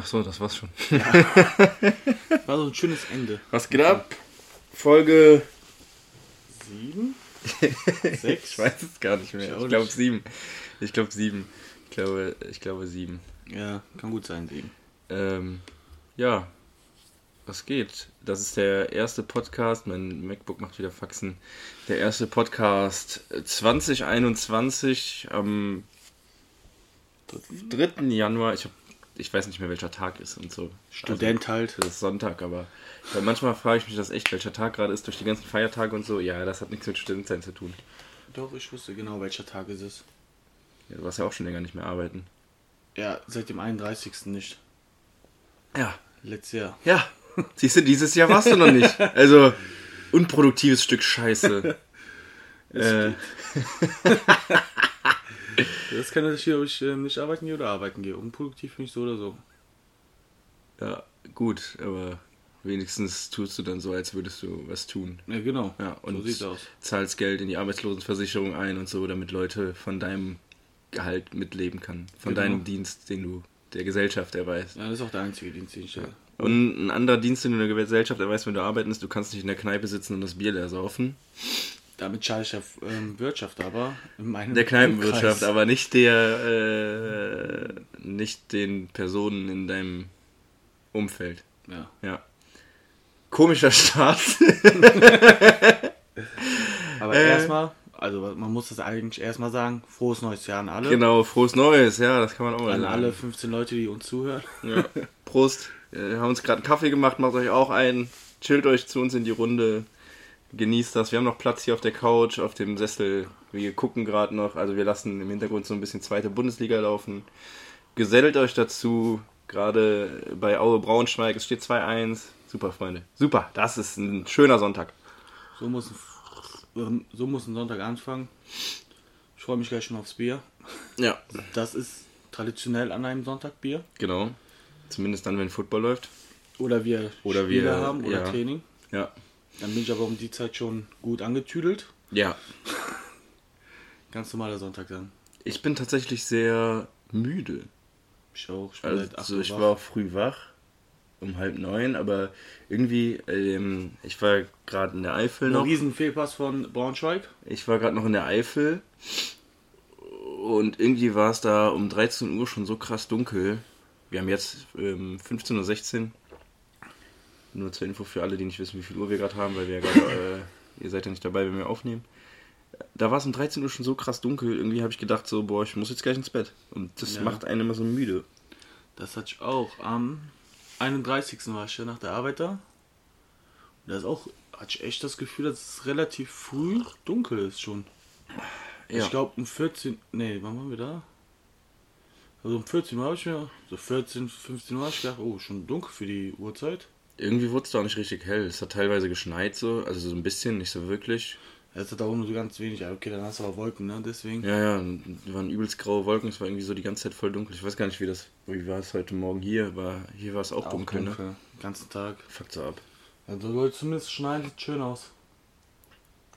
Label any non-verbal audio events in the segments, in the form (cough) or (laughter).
Ach so, das war's schon. (laughs) War so ein schönes Ende. Was geht ab? Folge. Sieben? (laughs) ich Sechs? weiß es gar nicht mehr. Ich Ich glaube nicht. sieben. Ich glaube sieben. Ich glaube, ich glaube sieben. Ja, kann gut sein, sieben. Ähm, ja. Was geht? Das ist der erste Podcast. Mein MacBook macht wieder Faxen. Der erste Podcast 2021 am 3. Januar. Ich, hab, ich weiß nicht mehr, welcher Tag ist und so. Student halt. Das ist Sonntag, aber weil manchmal frage ich mich das echt, welcher Tag gerade ist, durch die ganzen Feiertage und so. Ja, das hat nichts mit Studentsein zu tun. Doch, ich wusste genau, welcher Tag es ist. Ja, du warst ja auch schon länger nicht mehr arbeiten. Ja, seit dem 31. nicht. Ja. Letztes Jahr. Ja. Siehst du, dieses Jahr warst du noch nicht. (laughs) Also, unproduktives Stück Scheiße. (laughs) äh, (laughs) Das kann natürlich, ob ich ähm, nicht arbeiten gehe oder arbeiten gehe. Unproduktiv bin ich so oder so. ja, gut, aber wenigstens tust du dann so, als würdest du was tun. Ja, genau. Ja, und so sieht's aus. zahlst Geld in die Arbeitslosenversicherung ein und so, damit Leute von deinem Gehalt mitleben kann. Von Genau. deinem Dienst, den du der Gesellschaft erweist. Ja, das ist auch der einzige Dienst, den ich stelle. Und ein anderer Dienst, den du der Gesellschaft erweist, wenn du arbeiten bist, du kannst nicht in der Kneipe sitzen und das Bier leer saufen. Damit schade ich der ähm, Wirtschaft aber. Der Kneipenwirtschaft, Umkreis. aber nicht der, äh, nicht den Personen in deinem Umfeld. Ja. Ja. Komischer Start. (laughs) Aber Äh. erstmal, also man muss das eigentlich erstmal sagen, frohes neues Jahr an alle. genau, frohes Neues, ja, das kann man auch mal An sagen. alle 15 Leute, die uns zuhören. Ja. Prost. (laughs) Wir haben uns gerade einen Kaffee gemacht, macht euch auch einen. Chillt euch zu uns in die Runde. Genießt das. Wir haben noch Platz hier auf der Couch, auf dem Sessel. Wir gucken gerade noch. Also wir lassen im Hintergrund so ein bisschen zweite Bundesliga laufen. Gesellt euch dazu. Gerade bei Aue Braunschweig. Es steht 2-1. Super, Freunde. Super. Das ist ein schöner Sonntag. So muss, ein, so muss ein Sonntag anfangen. Ich freue mich gleich schon aufs Bier. Ja. Das ist traditionell an einem Sonntag Bier. Genau. Zumindest dann, wenn Football läuft. Oder wir Oder Spiele wir- haben oder ja. Training. Ja. Dann bin ich aber um die Zeit schon gut angetüdelt. Ja. (laughs) Ganz normaler Sonntag dann. Ich bin tatsächlich sehr müde. Ich auch. Ich bin seit 8 Also Uhr ich war auch früh wach, um halb neun, aber irgendwie, ähm, ich war gerade in der Eifel Ein noch. riesen Fehlpass von Braunschweig. Ich war gerade noch in der Eifel und irgendwie war es da um 13 Uhr schon so krass dunkel. Wir haben jetzt ähm, 15.16 Uhr. Nur zur Info für alle, die nicht wissen, wie viel Uhr wir gerade haben, weil wir ja gerade, äh, ihr seid ja nicht dabei, wenn wir aufnehmen. Da war es um 13 Uhr schon so krass dunkel, irgendwie habe ich gedacht so, boah, ich muss jetzt gleich ins Bett. Und das Ja. macht einen immer so müde. Das hatte ich auch. Am 31. war ich ja nach der Arbeit da. Und da ist auch, hatte ich echt das Gefühl, dass es relativ früh dunkel ist schon. Ja. Ich glaube um 14, nee, wann waren wir da? Also um 14 Uhr habe ich mir, so 14, 15 Uhr habe ich gedacht, oh, schon dunkel für die Uhrzeit. Irgendwie wurde es da auch nicht richtig hell. Es hat teilweise geschneit so, also so ein bisschen, nicht so wirklich. Jetzt hat auch nur so ganz wenig, okay, dann hast du aber Wolken, ne, deswegen. Ja, ja, es waren übelst graue Wolken, es war irgendwie so die ganze Zeit voll dunkel. Ich weiß gar nicht, wie das, wie war es heute Morgen hier, aber hier war es auch, Auch dunkel, ne? Den ganzen Tag. Fuckt so ab. Also Leute, zumindest schneiden sieht schön aus.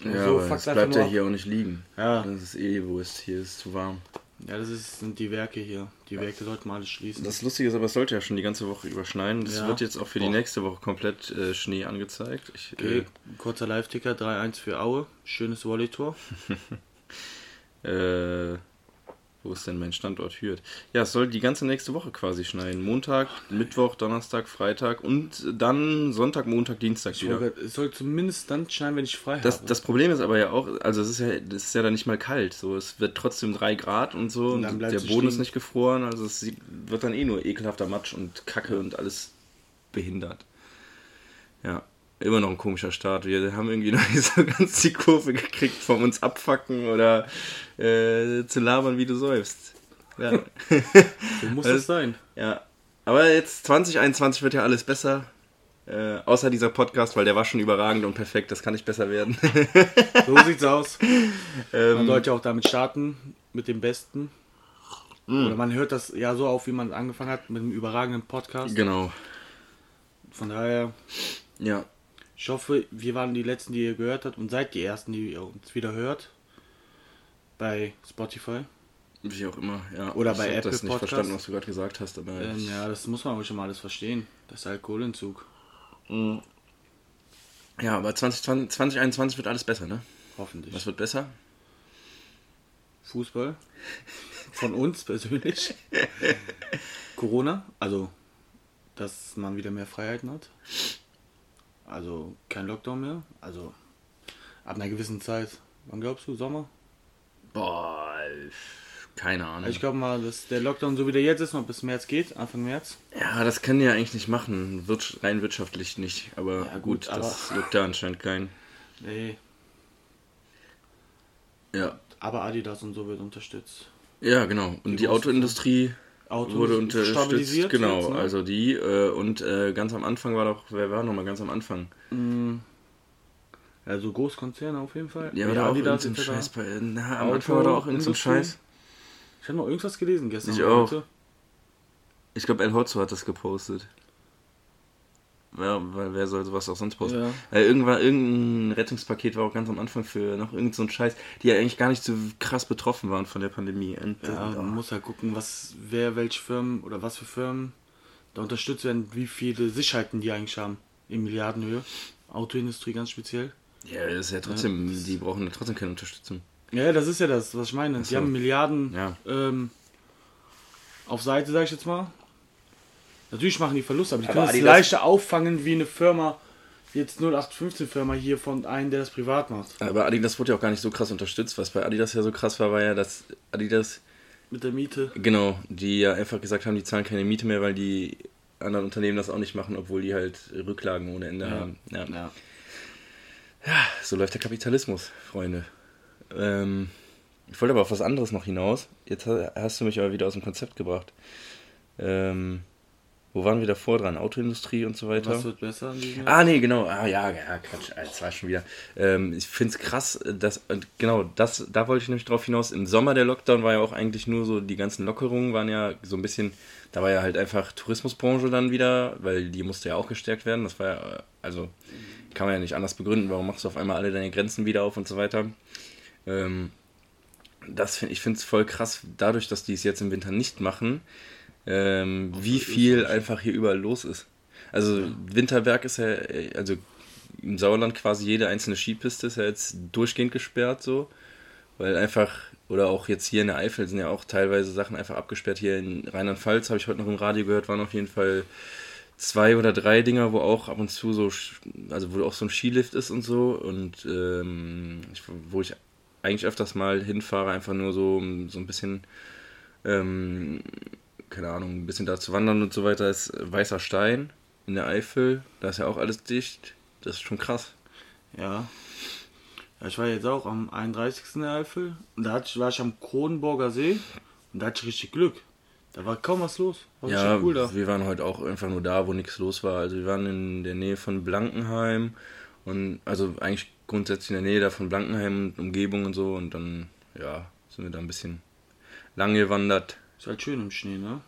Ja, so aber es bleibt ja hier auch nicht liegen. Ja, Das ist eh Wurst, hier ist es zu warm. Ja, das ist, sind die Werke hier. Die Werke sollten mal alle schließen. Das Lustige ist aber, es sollte ja schon die ganze Woche überschneien. Es Ja. wird jetzt auch für die Boah. nächste Woche komplett äh, Schnee angezeigt. Ich, Okay, kurzer Live-Ticker, 3-1 für Aue. Schönes Volley-Tor. (laughs) (laughs) äh, äh, wo ist denn mein Standort Hürth? Ja, es soll die ganze nächste Woche quasi schneien. Montag, Mittwoch, Donnerstag, Freitag und dann Sonntag, Montag, Dienstag wieder. grad- Es soll zumindest dann schneien, wenn ich frei Das, habe. das Problem ist aber ja auch, also es ist ja, das ist ja dann nicht mal kalt. So, es wird trotzdem 3 Grad und so. Und Und der es Boden ist stehen. nicht gefroren, also es wird dann eh nur ekelhafter Matsch und Kacke und alles behindert. Ja, immer noch ein komischer Start. Wir haben irgendwie noch nicht so ganz die Kurve gekriegt vom uns abfacken oder äh, zu labern, wie du säufst. Ja. so muss es sein. ja. Aber jetzt 2021 wird ja alles besser. Äh, außer dieser Podcast, weil der war schon überragend und perfekt. Das kann nicht besser werden. (laughs) So sieht's aus. Ähm, Man sollte auch damit starten, mit dem Besten. Mm. Oder man hört das ja so auf, wie man angefangen hat, mit einem überragenden Podcast. Genau. Von daher, Ja. Ich hoffe, wir waren die Letzten, die ihr gehört habt und seid die Ersten, die ihr uns wieder hört. Bei Spotify. Wie auch immer, ja. Oder ich bei Apple das nicht Podcast. verstanden, was du gerade gesagt hast, aber Ähm, ich- ja, das muss man wohl schon mal alles verstehen. Das ist Alkoholentzug. ja, aber 2020, 2021 wird alles besser, ne? Hoffentlich. Was wird besser? Fußball. Von uns persönlich. (laughs) Corona. Also, dass man wieder mehr Freiheiten hat. Also, kein Lockdown mehr. Also, ab einer gewissen Zeit. Wann glaubst du? Sommer? Boah, keine Ahnung. Ich glaube mal, dass der Lockdown, so wie der jetzt ist, noch bis März geht. Anfang März. ja, das können die ja eigentlich nicht machen. Wird rein wirtschaftlich nicht. Aber Ja, gut, gut, das aber- juckt da anscheinend keinen. Nee. Ja. Aber Adidas und so wird unterstützt. Ja, genau. Und Die die, Autoindustrie Autos wurde unterstützt. stabilisiert Genau, jetzt, ne? also die. Äh, und äh, ganz am Anfang war doch, wer war nochmal ganz am Anfang? Also Großkonzerne auf jeden Fall. Ja, war da auch Adidas irgendein etc. Scheiß bei. Na, am Auto- Anfang war da auch irgendein. Scheiß. Ich habe noch irgendwas gelesen gestern. Ich auch. heute. Ich glaube, El Hotzo hat das gepostet. Ja, weil wer soll sowas auch sonst posten? Ja. Äh, irgendwann, irgendein Rettungspaket war auch ganz am Anfang für noch irgendein so Scheiß, die ja eigentlich gar nicht so krass betroffen waren von der Pandemie. Und, Ja, äh, man muss halt gucken, was, wer, welche Firmen oder was für Firmen da unterstützt werden, wie viele Sicherheiten die eigentlich haben. In Milliardenhöhe. Autoindustrie ganz speziell. ja, das ist ja trotzdem, die brauchen ja trotzdem keine Unterstützung. Ja, das ist ja das, was ich meine. So. Die haben Milliarden Ja. ähm, auf Seite, sag ich jetzt mal. Natürlich machen die Verluste, aber die Aber können Adidas- leichter auffangen wie eine Firma, jetzt 0815 Firma hier von einem, der das privat macht. Aber Adidas wurde ja auch gar nicht so krass unterstützt. Was bei Adidas ja so krass war, war ja, dass Adidas, Mit der Miete. genau, die ja einfach gesagt haben, die zahlen keine Miete mehr, weil die anderen Unternehmen das auch nicht machen, obwohl die halt Rücklagen ohne Ende Ja. haben. Ja. Ja. So läuft der Kapitalismus, Freunde. Ähm, ich wollte aber auf was anderes noch hinaus. Jetzt ha- hast du mich aber wieder aus dem Konzept gebracht. Ähm, wo waren wir davor dran? Autoindustrie und so weiter? Was wird besser an? Ah, nee, genau. Ah, ja, ja, Quatsch. Ah, Das war schon wieder. Ähm, ich finde es krass, dass, und genau, das, da wollte ich nämlich drauf hinaus. Im Sommer der Lockdown war ja auch eigentlich nur so, die ganzen Lockerungen waren ja so ein bisschen, da war ja halt einfach Tourismusbranche dann wieder, weil die musste ja auch gestärkt werden. Das war ja, äh, also, kann man ja nicht anders begründen. Warum machst du auf einmal alle deine Grenzen wieder auf und so weiter? Ähm, das find, ich finde es voll krass, dadurch, dass die es jetzt im Winter nicht machen, ähm, wie viel einfach hier überall los ist. Also Winterberg ist ja, äh, also im Sauerland quasi jede einzelne Skipiste ist ja jetzt durchgehend gesperrt so, weil einfach, oder auch jetzt hier in der Eifel sind ja auch teilweise Sachen einfach abgesperrt. Hier in Rheinland-Pfalz habe ich heute noch im Radio gehört, waren auf jeden Fall zwei oder drei Dinger, wo auch ab und zu so, also wo auch so ein Skilift ist und so und ähm, ich, wo ich eigentlich öfters mal hinfahre, einfach nur so, so ein bisschen, ähm, keine Ahnung, ein bisschen da zu wandern und so weiter, ist Weißer Stein in der Eifel, da ist ja auch alles dicht, das ist schon krass. Ja. ja. Ich war jetzt auch am 31. in der Eifel und da war ich am Kronenburger See und da hatte ich richtig Glück. Da war kaum was los. War Ja, cool da. wir waren heute auch einfach nur da, wo nichts los war. Also wir waren in der Nähe von Blankenheim und also eigentlich grundsätzlich in der Nähe da von Blankenheim und Umgebung und so und dann, ja, sind wir da ein bisschen lang gewandert. Ist halt schön im Schnee, ne?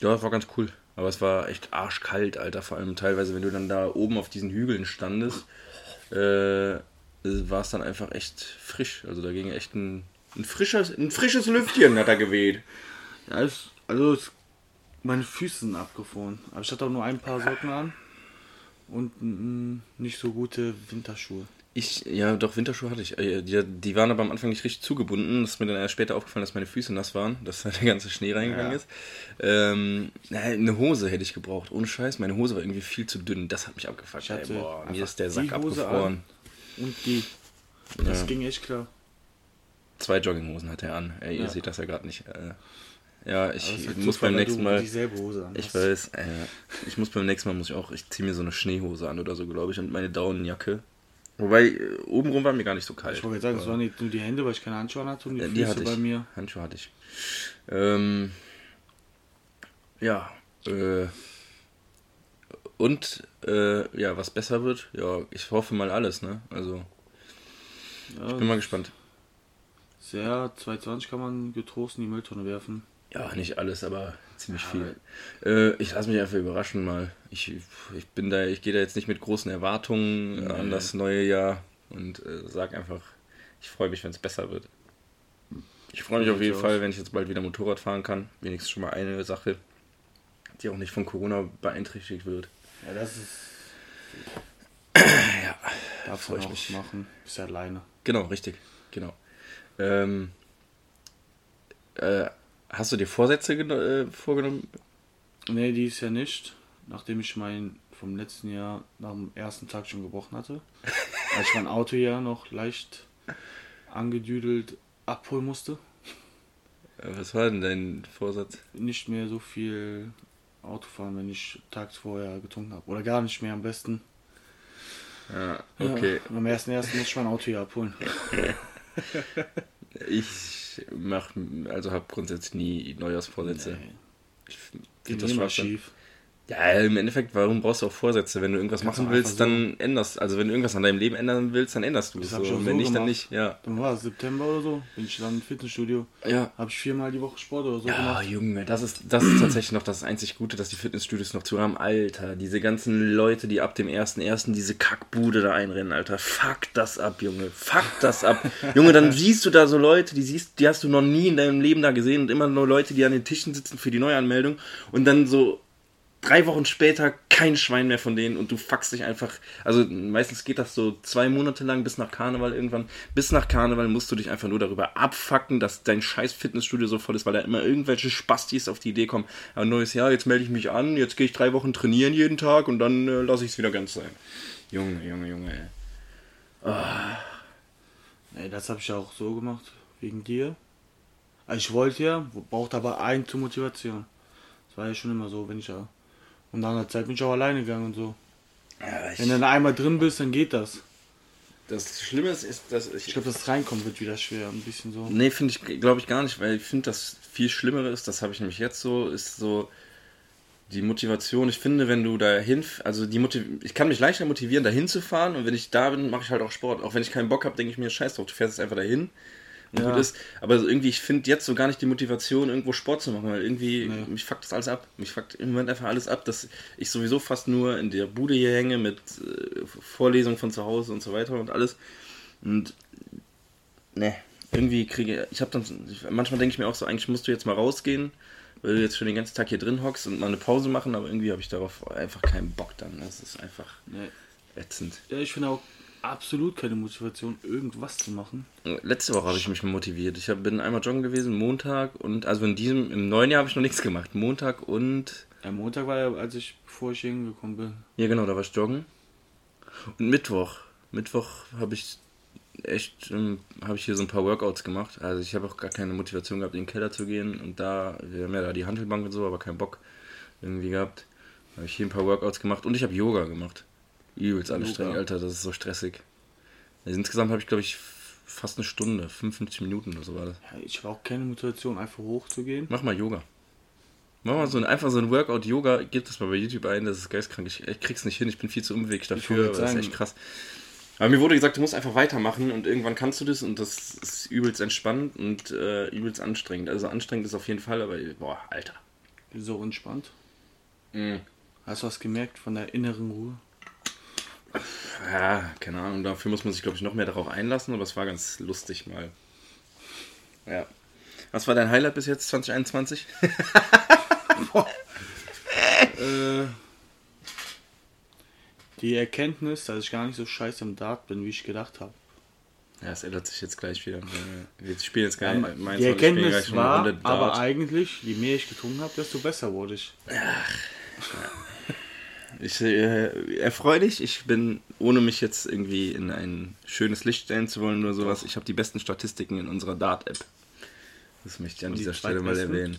Ja, das war ganz cool. Aber es war echt arschkalt, Alter. Vor allem teilweise, wenn du dann da oben auf diesen Hügeln standest, äh, war es dann einfach echt frisch. Also da ging echt ein, ein, frisches, ein frisches Lüftchen hat da geweht. Ja, ist, also ist, meine Füße sind abgefroren. Aber ich hatte auch nur ein paar Socken an und nicht so gute Winterschuhe. Ich, ja, doch, Winterschuhe hatte ich. Äh, Die, die waren aber am Anfang nicht richtig zugebunden. Das ist mir dann erst später aufgefallen, dass meine Füße nass waren, dass da der ganze Schnee reingegangen Ja. ist. Ähm, eine Hose hätte ich gebraucht. Ohne Scheiß, meine Hose war irgendwie viel zu dünn. Das hat mich abgefuckt. Ich Ey, boah, mir ist der die Sack abgefroren. Und die. Das Ja. ging echt klar. Zwei Jogginghosen hat er an. Ey, ihr Ja. seht das ja gerade nicht. Äh, ja, ich muss beim nächsten Mal. Ich weiß, äh, ich muss beim nächsten Mal muss ich auch, ich ziehe mir so eine Schneehose an oder so, glaube ich, und meine Daunenjacke. Wobei, äh, obenrum war mir gar nicht so kalt. Ich wollte jetzt sagen, es waren nicht nur die Hände, weil ich keine Handschuhe hatte und die Ja, Füße die hatte bei ich. mir. Handschuhe hatte ich. Ähm, ja, äh, und, äh, ja, was besser wird, ja, ich hoffe mal alles, ne? Also, Ja, bin mal gespannt. sehr 220 kann man getrost in die Mülltonne werfen. Ja, nicht alles, aber ziemlich viel. Äh, ich lasse mich einfach überraschen mal. Ich, ich bin da, ich gehe da jetzt nicht mit großen Erwartungen an das neue Jahr und äh, sag einfach, ich freue mich, wenn es besser wird. Ich freue mich auf jeden Fall, wenn ich jetzt bald wieder Motorrad fahren kann. Wenigstens schon mal eine Sache, die auch nicht von Corona beeinträchtigt wird. Ja, das ist. Ja, Darf freu man ich auch mich. machen. Bist ja alleine. Genau, richtig. Genau. Ähm, äh, hast du dir Vorsätze äh, vorgenommen? Nee, die ist ja nicht. Nachdem ich mein vom letzten Jahr nach dem ersten Tag schon gebrochen hatte. (laughs) als ich mein Auto ja noch leicht angedüdelt abholen musste. Äh, Was war denn dein Vorsatz? Nicht mehr so viel Auto fahren, wenn ich tags vorher getrunken habe. Oder gar nicht mehr am besten. Ja, okay. Ja, am ersten ersten muss ich mein Auto hier abholen. (laughs) Ich mach, also habe grundsätzlich nie Neujahrsvorsätze. Nee, Ich finde das immer Schwachsinn. schief. Ja, im Endeffekt, warum brauchst du auch Vorsätze? Wenn du irgendwas Kannst machen du willst, dann änderst Also wenn du irgendwas an deinem Leben ändern willst, dann änderst du es. Das So. hab Und wenn so nicht, dann nicht. Ja. Dann war es September oder so. Bin ich dann im Fitnessstudio. Ja. Habe ich viermal die Woche Sport oder so Ja, gemacht. Junge, das ist, das ist tatsächlich noch das einzig Gute, dass die Fitnessstudios noch zu haben. Alter, diese ganzen Leute, die ab dem 1.1. diese Kackbude da einrennen, Alter. Fuck das ab, Junge. Fuck das ab. (laughs) Junge, dann siehst du da so Leute, die siehst, die hast du noch nie in deinem Leben da gesehen und immer nur Leute, die an den Tischen sitzen für die Neuanmeldung und dann so drei Wochen später kein Schwein mehr von denen und du fuckst dich einfach. Also meistens geht das so zwei Monate lang bis nach Karneval irgendwann. Bis nach Karneval musst du dich einfach nur darüber abfucken, dass dein scheiß Fitnessstudio so voll ist, weil da immer irgendwelche Spastis auf die Idee kommen. Ja, neues Jahr, jetzt melde ich mich an, jetzt gehe ich drei Wochen trainieren jeden Tag und dann äh, lasse ich es wieder ganz sein. Junge, Junge, Junge, ey. Nee, das habe ich ja auch so gemacht, wegen dir. Also ich wollte ja, brauchte aber einen zur Motivation. Das war ja schon immer so, wenn ich ja. Und nach einer Zeit bin ich auch alleine gegangen und so. Ja, Wenn du dann einmal drin bist, dann geht das. das Schlimme ist, ist dass Ich glaube, das Reinkommen wird wieder schwer, ein bisschen so. Nee, finde ich, glaube ich gar nicht, weil ich finde, das viel Schlimmere ist, das habe ich nämlich jetzt so, ist so die Motivation. Ich finde, wenn du dahin, also die Motiv ich kann mich leichter motivieren, dahin zu fahren und wenn ich da bin, mache ich halt auch Sport. Auch wenn ich keinen Bock habe, denke ich mir, scheiß drauf, du fährst jetzt einfach dahin. Ja. gut ist. Aber irgendwie, ich finde jetzt so gar nicht die Motivation, irgendwo Sport zu machen, weil irgendwie, Nee. mich fuckt das alles ab. Mich fuckt im Moment einfach alles ab, dass ich sowieso fast nur in der Bude hier hänge mit äh, Vorlesungen von zu Hause und so weiter und alles. Und ne, irgendwie kriege ich habe dann manchmal denke ich mir auch so, eigentlich musst du jetzt mal rausgehen, weil du jetzt schon den ganzen Tag hier drin hockst und mal eine Pause machen, aber irgendwie habe ich darauf einfach keinen Bock dann. Das ist einfach Nee. ätzend. Ja, ich finde auch absolut keine Motivation, irgendwas zu machen. Letzte Woche habe ich mich motiviert. Ich hab, bin einmal joggen gewesen, Montag und also in diesem im neuen Jahr habe ich noch nichts gemacht. Montag und Am Montag war ja, als ich, bevor ich hier hingekommen bin. ja genau, da war ich joggen. Und Mittwoch, Mittwoch habe ich echt ähm, habe ich hier so ein paar Workouts gemacht. Also ich habe auch gar keine Motivation gehabt, in den Keller zu gehen und da wir haben ja da die Handelbank und so, aber keinen Bock irgendwie gehabt. Habe ich hier ein paar Workouts gemacht und ich habe Yoga gemacht. Übelst anstrengend, Alter, das ist so stressig. Also insgesamt habe ich glaube ich fast eine Stunde, 55 Minuten oder so war das. Ja, ich habe auch keine Motivation, einfach hochzugehen. Mach mal Yoga. Mach mal so ein, einfach so ein Workout-Yoga, gib das mal bei YouTube ein, das ist geistkrank. Ich, ich krieg's nicht hin, ich bin viel zu unbeweglich dafür, das ist echt krass. Aber mir wurde gesagt, du musst einfach weitermachen und irgendwann kannst du das und das ist übelst entspannt und äh, übelst anstrengend. Also anstrengend ist auf jeden Fall, aber boah, Alter. So entspannt. Mhm. Hast du was gemerkt von der inneren Ruhe? Ja, keine Ahnung, dafür muss man sich, glaube ich, noch mehr darauf einlassen, aber es war ganz lustig mal. Ja. Was war dein Highlight bis jetzt 2021? (laughs) Äh, die Erkenntnis, dass ich gar nicht so scheiße im Dart bin, wie ich gedacht habe. Ja, es ändert sich jetzt gleich wieder. Wir spielen jetzt gar nicht. Meins, die Erkenntnis war aber eigentlich, je mehr ich getrunken habe, desto besser wurde ich. Ich äh, erfreulich. Ich bin, ohne mich jetzt irgendwie in ein schönes Licht stellen zu wollen oder sowas, ich habe die besten Statistiken in unserer Dart-App. Das möchte ich an die dieser Stelle mal erwähnen.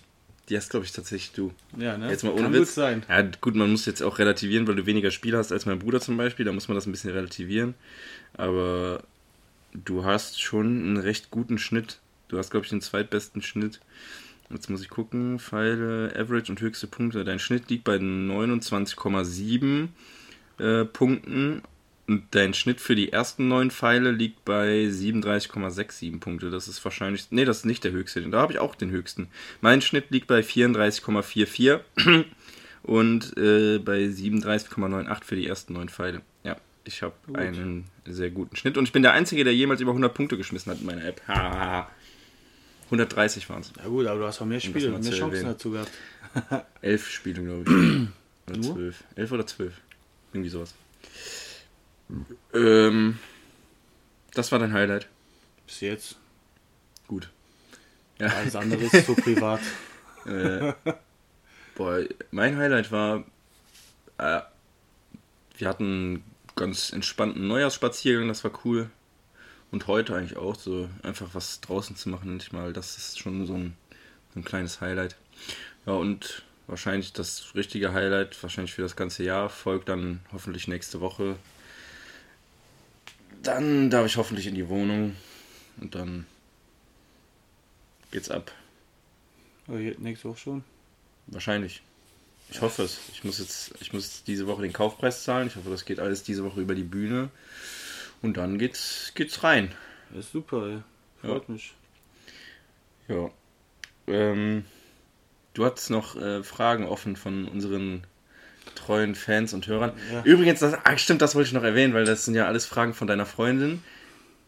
Die hast, glaube ich, tatsächlich du. Ja, ne? Jetzt mal ohne Kann Witz. gut sein. Ja, gut, man muss jetzt auch relativieren, weil du weniger Spiele hast als mein Bruder zum Beispiel. Da muss man das ein bisschen relativieren. Aber du hast schon einen recht guten Schnitt. Du hast, glaube ich, den zweitbesten Schnitt. Jetzt muss ich gucken. Pfeile, Average und höchste Punkte. Dein Schnitt liegt bei 29,7 äh, Punkten. Und dein Schnitt für die ersten neun Pfeile liegt bei 37,67 Punkte. Das ist wahrscheinlich. Nee, das ist nicht der höchste. Da habe ich auch den höchsten. Mein Schnitt liegt bei 34,44 (clears throat) und äh, bei 37,98 für die ersten neun Pfeile. Ja, ich habe einen sehr guten Schnitt und ich bin der Einzige, der jemals über 100 Punkte geschmissen hat in meiner App. Hahaha. 130 waren es. Ja gut, aber du hast auch mehr Spiele, mal mehr Chancen erwähnen. dazu gehabt. (laughs) (laughs) Elf Spiele, glaube ich. (clears throat) oder zwölf. Elf oder zwölf. Irgendwie sowas. Ähm, das war dein Highlight. Bis jetzt. Gut. Ja. Alles andere (laughs) ist so privat. Äh, boah, mein Highlight war, äh, wir hatten einen ganz entspannten Neujahrsspaziergang, das war cool. Und heute eigentlich auch, so einfach was draußen zu machen, endlich mal, das ist schon so ein, so ein kleines Highlight. Ja, und wahrscheinlich das richtige Highlight, wahrscheinlich für das ganze Jahr, folgt dann hoffentlich nächste Woche. Dann darf ich hoffentlich in die Wohnung und dann geht's ab. Nächste Woche schon. Wahrscheinlich. Ich hoffe es. Ich muss jetzt, ich muss jetzt diese Woche den Kaufpreis zahlen. Ich hoffe, das geht alles diese Woche über die Bühne. Und dann geht's, geht's rein. Das ist super, ey. Freut mich. Ja. Ähm, du hattest noch äh, Fragen offen von unseren treuen Fans und Hörern. Ja. Übrigens, das, ah, stimmt, das wollte ich noch erwähnen, weil das sind ja alles Fragen von deiner Freundin.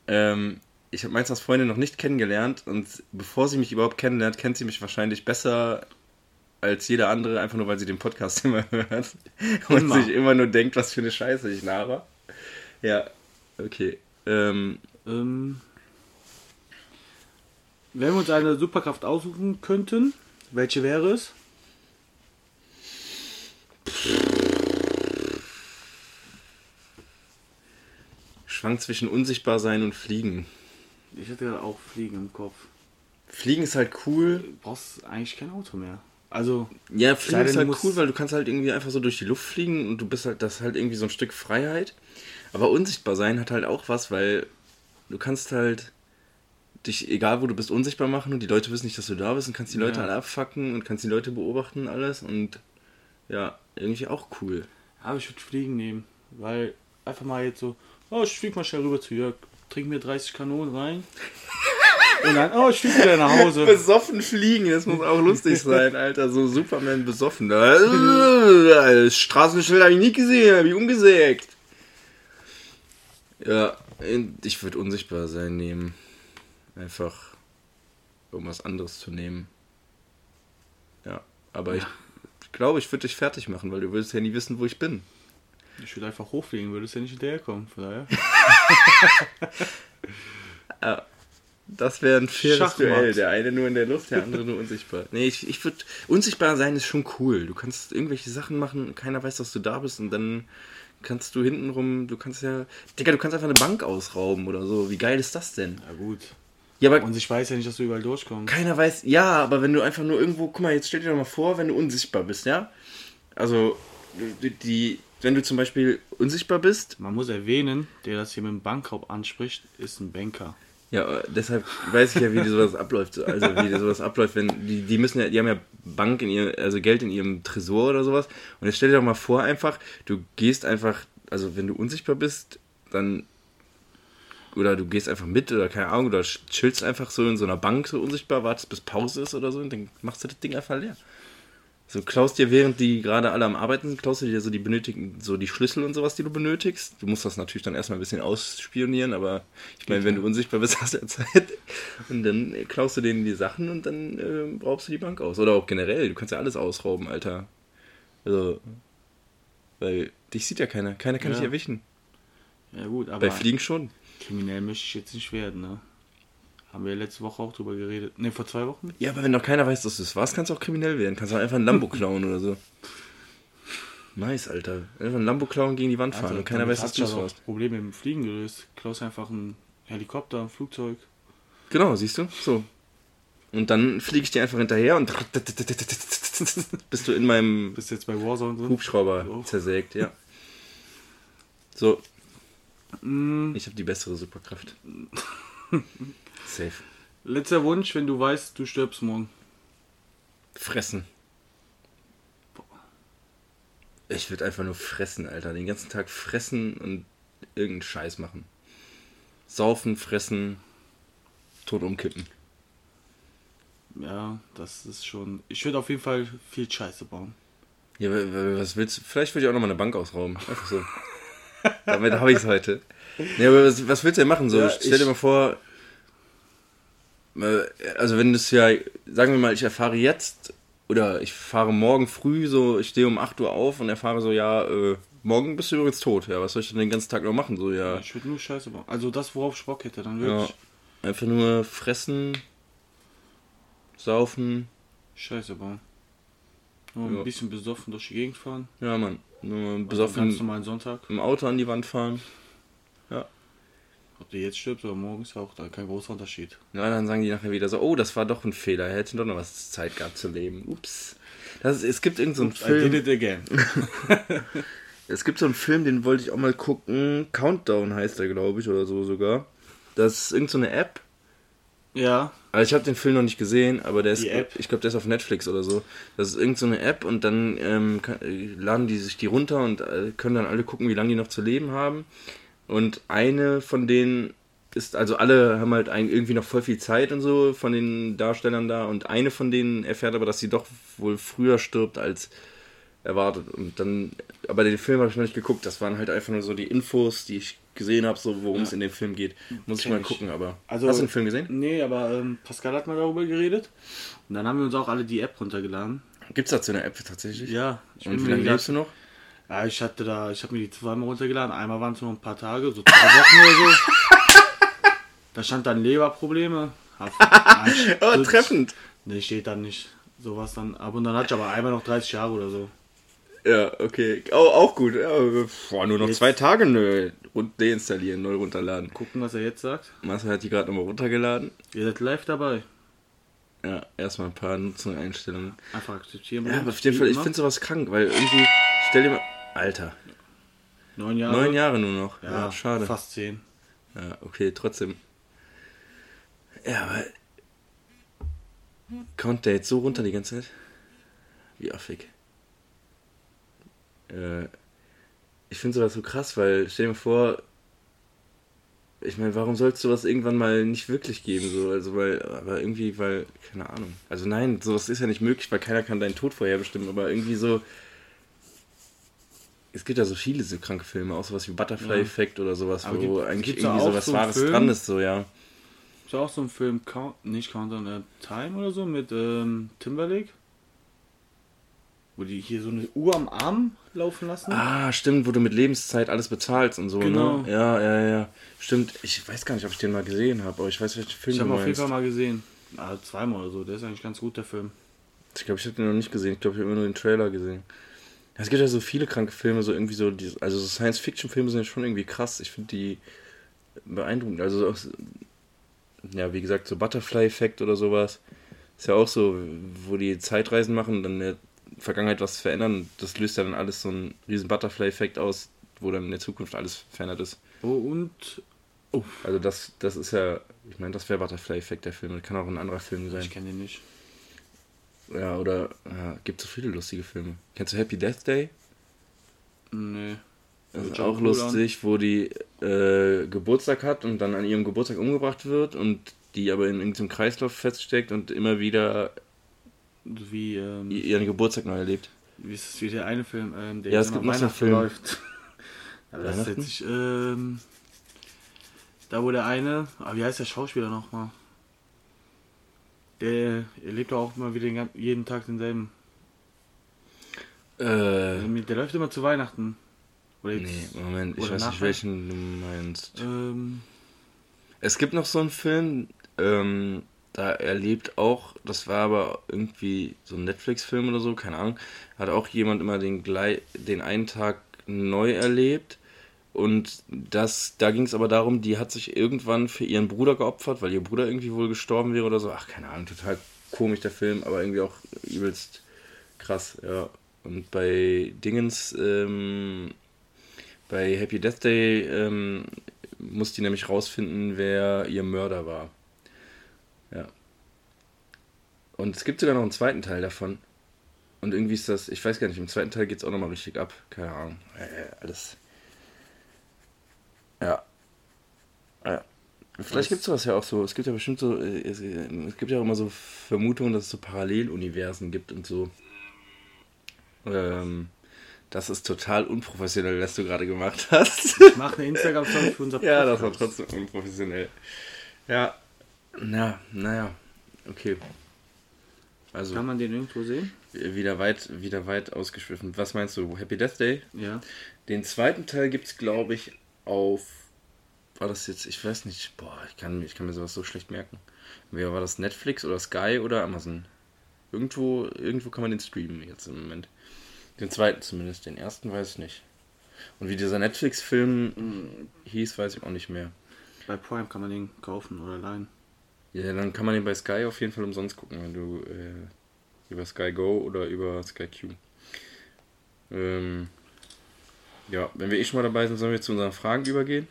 Ähm, ich habe Mainzers Freundin noch nicht kennengelernt und bevor sie mich überhaupt kennenlernt, kennt sie mich wahrscheinlich besser als jeder andere, einfach nur weil sie den Podcast (laughs) immer hört und Immer. sich immer nur denkt, was für eine Scheiße ich laber. Ja, okay. Ähm, Ähm, wenn wir uns eine Superkraft aussuchen könnten, welche wäre es? schwankt zwischen unsichtbar sein und fliegen. Ich hätte gerade auch Fliegen im Kopf. Fliegen ist halt cool. Du brauchst eigentlich kein Auto mehr. Also, Ja, Fliegen ist halt cool, weil du kannst halt irgendwie einfach so durch die Luft fliegen und du bist halt, das ist halt irgendwie so ein Stück Freiheit. Aber unsichtbar sein hat halt auch was, weil du kannst halt dich, egal wo du bist, unsichtbar machen und die Leute wissen nicht, dass du da bist und kannst die Leute Ja. alle abfacken und kannst die Leute beobachten und alles und ja, irgendwie auch cool. aber ich würde Fliegen nehmen. Weil einfach mal jetzt so, oh, ich flieg mal schnell rüber zu Jörg, trink mir 30 Kanonen rein. (laughs) Und dann, oh, ich flieg wieder nach Hause. Besoffen fliegen, das muss auch lustig (laughs) sein, Alter. So Superman besoffen. Äh, Straßenschild habe ich nie gesehen, habe ich umgesägt. Ja, ich würde unsichtbar sein nehmen. Einfach irgendwas anderes zu nehmen. Ja, aber ich glaube, ich würde dich fertig machen, weil du würdest ja nie wissen, wo ich bin. Ich würde einfach hochfliegen, würdest ja nicht hinterherkommen. Von daher. (laughs) Das wäre ein faires Schachmatt. Duell. Der eine nur in der Luft, der andere nur unsichtbar. Nee, ich, ich würde. Unsichtbar sein ist schon cool. Du kannst irgendwelche Sachen machen, keiner weiß, dass du da bist und dann kannst du hintenrum, du kannst ja. Digga, du kannst einfach eine Bank ausrauben oder so. Wie geil ist das denn? Ja gut. Ja, aber Und ich weiß ja nicht, dass du überall durchkommst. keiner weiß. Ja, aber wenn du einfach nur irgendwo. Guck mal, jetzt stell dir doch mal vor, wenn du unsichtbar bist, ja? Also, die. die wenn du zum Beispiel unsichtbar bist, Man muss erwähnen, der das hier mit dem Bankraub anspricht, ist ein Banker. Ja, deshalb weiß ich ja, wie sowas abläuft. Also wie sowas abläuft, wenn die, die müssen ja, die haben ja Bank in ihr, also Geld in ihrem Tresor oder sowas. Und jetzt stell dir doch mal vor, einfach, du gehst einfach, also wenn du unsichtbar bist, dann oder du gehst einfach mit oder keine Ahnung, oder chillst einfach so in so einer Bank so unsichtbar, wartest bis Pause ist oder so und dann machst du das Ding einfach leer. So klaust dir, während die gerade alle am Arbeiten sind, klaust du dir so die benötigen, so die Schlüssel und sowas, die du benötigst. Du musst das natürlich dann erstmal ein bisschen ausspionieren, aber ich meine, wenn du unsichtbar bist, hast du ja Zeit. Und dann klaust du denen die Sachen und dann äh, raubst du die Bank aus. Oder auch generell, du kannst ja alles ausrauben, Alter. Also, weil dich sieht ja keiner. Keiner kann Ja. dich erwischen. Ja gut, aber Bei Fliegen schon. kriminell möchte ich jetzt nicht werden, ne? Haben wir letzte Woche auch drüber geredet. Ne, vor zwei Wochen? Ja, aber wenn doch keiner weiß, dass du es warst, kannst du auch kriminell werden. Kannst du einfach ein Lambo (laughs) klauen oder so. Nice, Alter. Einfach ein Lambo klauen gegen die Wand fahren und keiner weiß, dass du es warst. Probleme im Fliegen gelöst. Klaus einfach ein Helikopter, ein Flugzeug. Genau, siehst du? So. Und dann fliege ich dir einfach hinterher und (laughs) bist du in meinem Bist jetzt bei Warzone drin? Hubschrauber Oh. zersägt, ja. So, Mm, ich habe die bessere Superkraft. (laughs) Safe. letzter Wunsch, wenn du weißt, du stirbst morgen. Fressen. Ich würde einfach nur fressen, Alter. Den ganzen Tag fressen und irgendeinen Scheiß machen. Saufen, fressen, tot umkippen. Ja, das ist schon. Ich würde auf jeden Fall viel Scheiße bauen. Ja, wa- wa- was willst du? Vielleicht würde ich auch noch mal eine Bank ausrauben. Einfach so. (laughs) Damit habe ich es heute. Ja, aber was, was willst du denn machen? So, Ja, stell dir mal vor, Also wenn das ja, sagen wir mal, ich erfahre jetzt oder ich fahre morgen früh so, ich stehe um 8 Uhr auf und erfahre so, ja, äh, morgen bist du übrigens tot. Ja, was soll ich denn den ganzen Tag noch machen? So, ja, Ich würde nur Scheiße bauen. Also das, worauf ich Bock hätte, dann ja wirklich einfach nur fressen, saufen. Scheiße bauen. Nur Ja. ein bisschen besoffen durch die Gegend fahren. Ja, Mann. Nur Also Ganz besoffen normalen Sonntag. im Auto an die Wand fahren. Ob du jetzt stirbst oder morgen ist ja auch da kein großer Unterschied. Ja, dann sagen die nachher wieder so, oh, das war doch ein Fehler, er hätte doch noch was Zeit gehabt zu leben. Ups. Das ist, es gibt irgendeinen so einen I did Film, it again. (laughs) es gibt so einen Film, den wollte ich auch mal gucken. Countdown heißt er, glaube ich, oder so sogar. Das ist irgendeine so App. ja, Also ich habe den Film noch nicht gesehen, aber der ist, ich glaube, der ist auf Netflix oder so. Das ist irgendeine so App und dann ähm, kann, laden die sich die runter und äh, können dann alle gucken, wie lange die noch zu leben haben. Und eine von denen ist, also alle haben halt irgendwie noch voll viel Zeit und so von den Darstellern da und eine von denen erfährt aber, dass sie doch wohl früher stirbt als erwartet. Und dann, aber den Film habe ich noch nicht geguckt, das waren halt einfach nur so die Infos, die ich gesehen habe, so worum es in dem Film geht. Muss ich mal gucken, aber. Also- Hast du den Film gesehen? nee, aber ähm, Pascal hat mal darüber geredet. Und dann haben wir uns auch alle die App runtergeladen. Gibt's dazu eine App tatsächlich? Ja, ich Und wie lange lebst du noch? Ja, ich hatte da, ich habe mir die zweimal runtergeladen. Einmal waren es nur ein paar Tage, so zwei Wochen oder so. Da stand dann Leberprobleme. (laughs) Oh, treffend. Nee, steht dann nicht. Sowas dann. ab. und dann hatte ich aber einmal noch 30 Jahre oder so. Ja, okay. Oh, auch gut. Ja, boah, nur noch Jetzt- zwei Tage, nö. Rund deinstallieren, neu runterladen. Gucken, was er jetzt sagt. Marcel hat die gerade nochmal runtergeladen. Ihr seid live dabei. Ja, erstmal ein paar Nutzungseinstellungen. Einfach akzeptieren. Ja, aber auf jeden Fall, ich finde sowas krank, weil irgendwie, stell dir mal, Alter, Neun Jahre. neun Jahre nur noch. Ja, Ja, schade. Fast zehn. Ja, okay, trotzdem. Ja, aber. Kommt der jetzt so runter die ganze Zeit? Wie affig. Äh, ich finde sowas so krass, weil stell dir mal vor, ich meine, warum soll es sowas irgendwann mal nicht wirklich geben? So, also weil, aber irgendwie, weil, keine Ahnung. Also nein, sowas ist ja nicht möglich, weil keiner kann deinen Tod vorherbestimmen, aber irgendwie so. Es gibt ja so viele so kranke Filme, auch sowas wie Butterfly Ja. Oder sowas, Aber wo gibt- eigentlich irgendwie sowas so Wahres Film? dran ist, so, ja. Ist auch so ein Film, Count, nicht Countdown, äh, Time oder so, mit ähm, Timberlake. Wo die hier so eine Uhr am Arm laufen lassen. Ah, stimmt, wo du mit Lebenszeit alles bezahlst und so, Genau. ne? Ja, ja, ja. Stimmt, ich weiß gar nicht, ob ich den mal gesehen habe, aber ich weiß, welchen Film ich du habe ihn auf jeden. Fall mal gesehen. Ah, zweimal oder so. Der ist eigentlich ganz gut, der Film. Ich glaube, ich habe den noch nicht gesehen. Ich glaube, ich habe immer nur den Trailer gesehen. Es gibt ja so viele kranke Filme, so irgendwie so, diese, also so Science-Fiction-Filme sind ja schon irgendwie krass. Ich finde die beeindruckend. Also auch, ja, wie gesagt, so Butterfly-Effekt oder sowas. Ist ja auch so, wo die Zeitreisen machen und dann in der Vergangenheit was verändern. Das löst ja dann alles so einen riesen Butterfly-Effekt aus, wo dann in der Zukunft alles verändert ist. Oh, und Also das, das ist ja, ich meine, das wäre Butterfly-Effekt der Film. Das kann auch ein anderer Film sein. ich kenne den nicht. Ja, oder ja, gibt so viele lustige Filme. Kennst du Happy Death Day? Nee. Das Hört ist auch lustig, wo die äh, Geburtstag hat und dann an ihrem Geburtstag umgebracht wird und die aber in irgendeinem Kreislauf feststeckt und immer wieder. Wie, ähm, ihren Geburtstag neu erlebt. wie ist es wie der eine Film, ähm, der Ja, es gibt noch einen Film. läuft. (laughs) Aber das ist jetzt nicht, ähm, da wo der eine, aber wie heißt der Schauspieler nochmal? Der er lebt doch auch immer wieder jeden Tag denselben. Äh, Der läuft immer zu Weihnachten. Oder nee, Moment, ich weiß nicht, nachher? welchen du meinst. Ähm, Es gibt noch so einen Film, ähm, da erlebt auch, das war aber irgendwie so ein Netflix-Film oder so, keine Ahnung, hat auch jemand immer den, glei- den einen Tag neu erlebt. Und das, da ging es aber darum, die hat sich irgendwann für ihren Bruder geopfert, weil ihr Bruder irgendwie wohl gestorben wäre oder so. Ach, keine Ahnung, total komisch der Film, aber irgendwie auch übelst krass, ja. Und bei Dingens, ähm, bei Happy Death Day ähm, muss die nämlich rausfinden, wer ihr Mörder war. Ja. Und es gibt sogar noch einen zweiten Teil davon. Und irgendwie ist das, ich weiß gar nicht, im zweiten Teil geht es auch nochmal richtig ab. Keine Ahnung. Äh, alles. Ja. Ja. Vielleicht Was- gibt es sowas ja auch so. Es gibt ja bestimmt so, äh, es, äh, es gibt ja auch immer so Vermutungen, dass es so Paralleluniversen gibt und so. Ähm, das ist total unprofessionell, was du gerade gemacht hast. ich mache eine Instagram-Story für unser (laughs) Ja, das war Podcast. trotzdem unprofessionell. Ja. Na, naja, okay. Also Kann man den irgendwo sehen? wieder weit, wieder weit ausgeschwiffen. Was meinst du? Happy Death Day? Ja. Den zweiten Teil gibt es, glaube ich, auf. War das jetzt? Ich weiß nicht. Boah, ich kann, ich kann mir sowas so schlecht merken. Wer war das? Netflix oder Sky oder Amazon? Irgendwo, irgendwo kann man den streamen jetzt im Moment. Den zweiten zumindest. Den ersten weiß ich nicht. Und wie dieser Netflix-Film hieß, weiß ich auch nicht mehr. Bei Prime kann man den kaufen oder leihen. Ja, dann kann man den bei Sky auf jeden Fall umsonst gucken, wenn du äh, über Sky Go oder über Sky Q. Ähm, ja, wenn wir eh schon mal dabei sind, sollen wir zu unseren Fragen übergehen.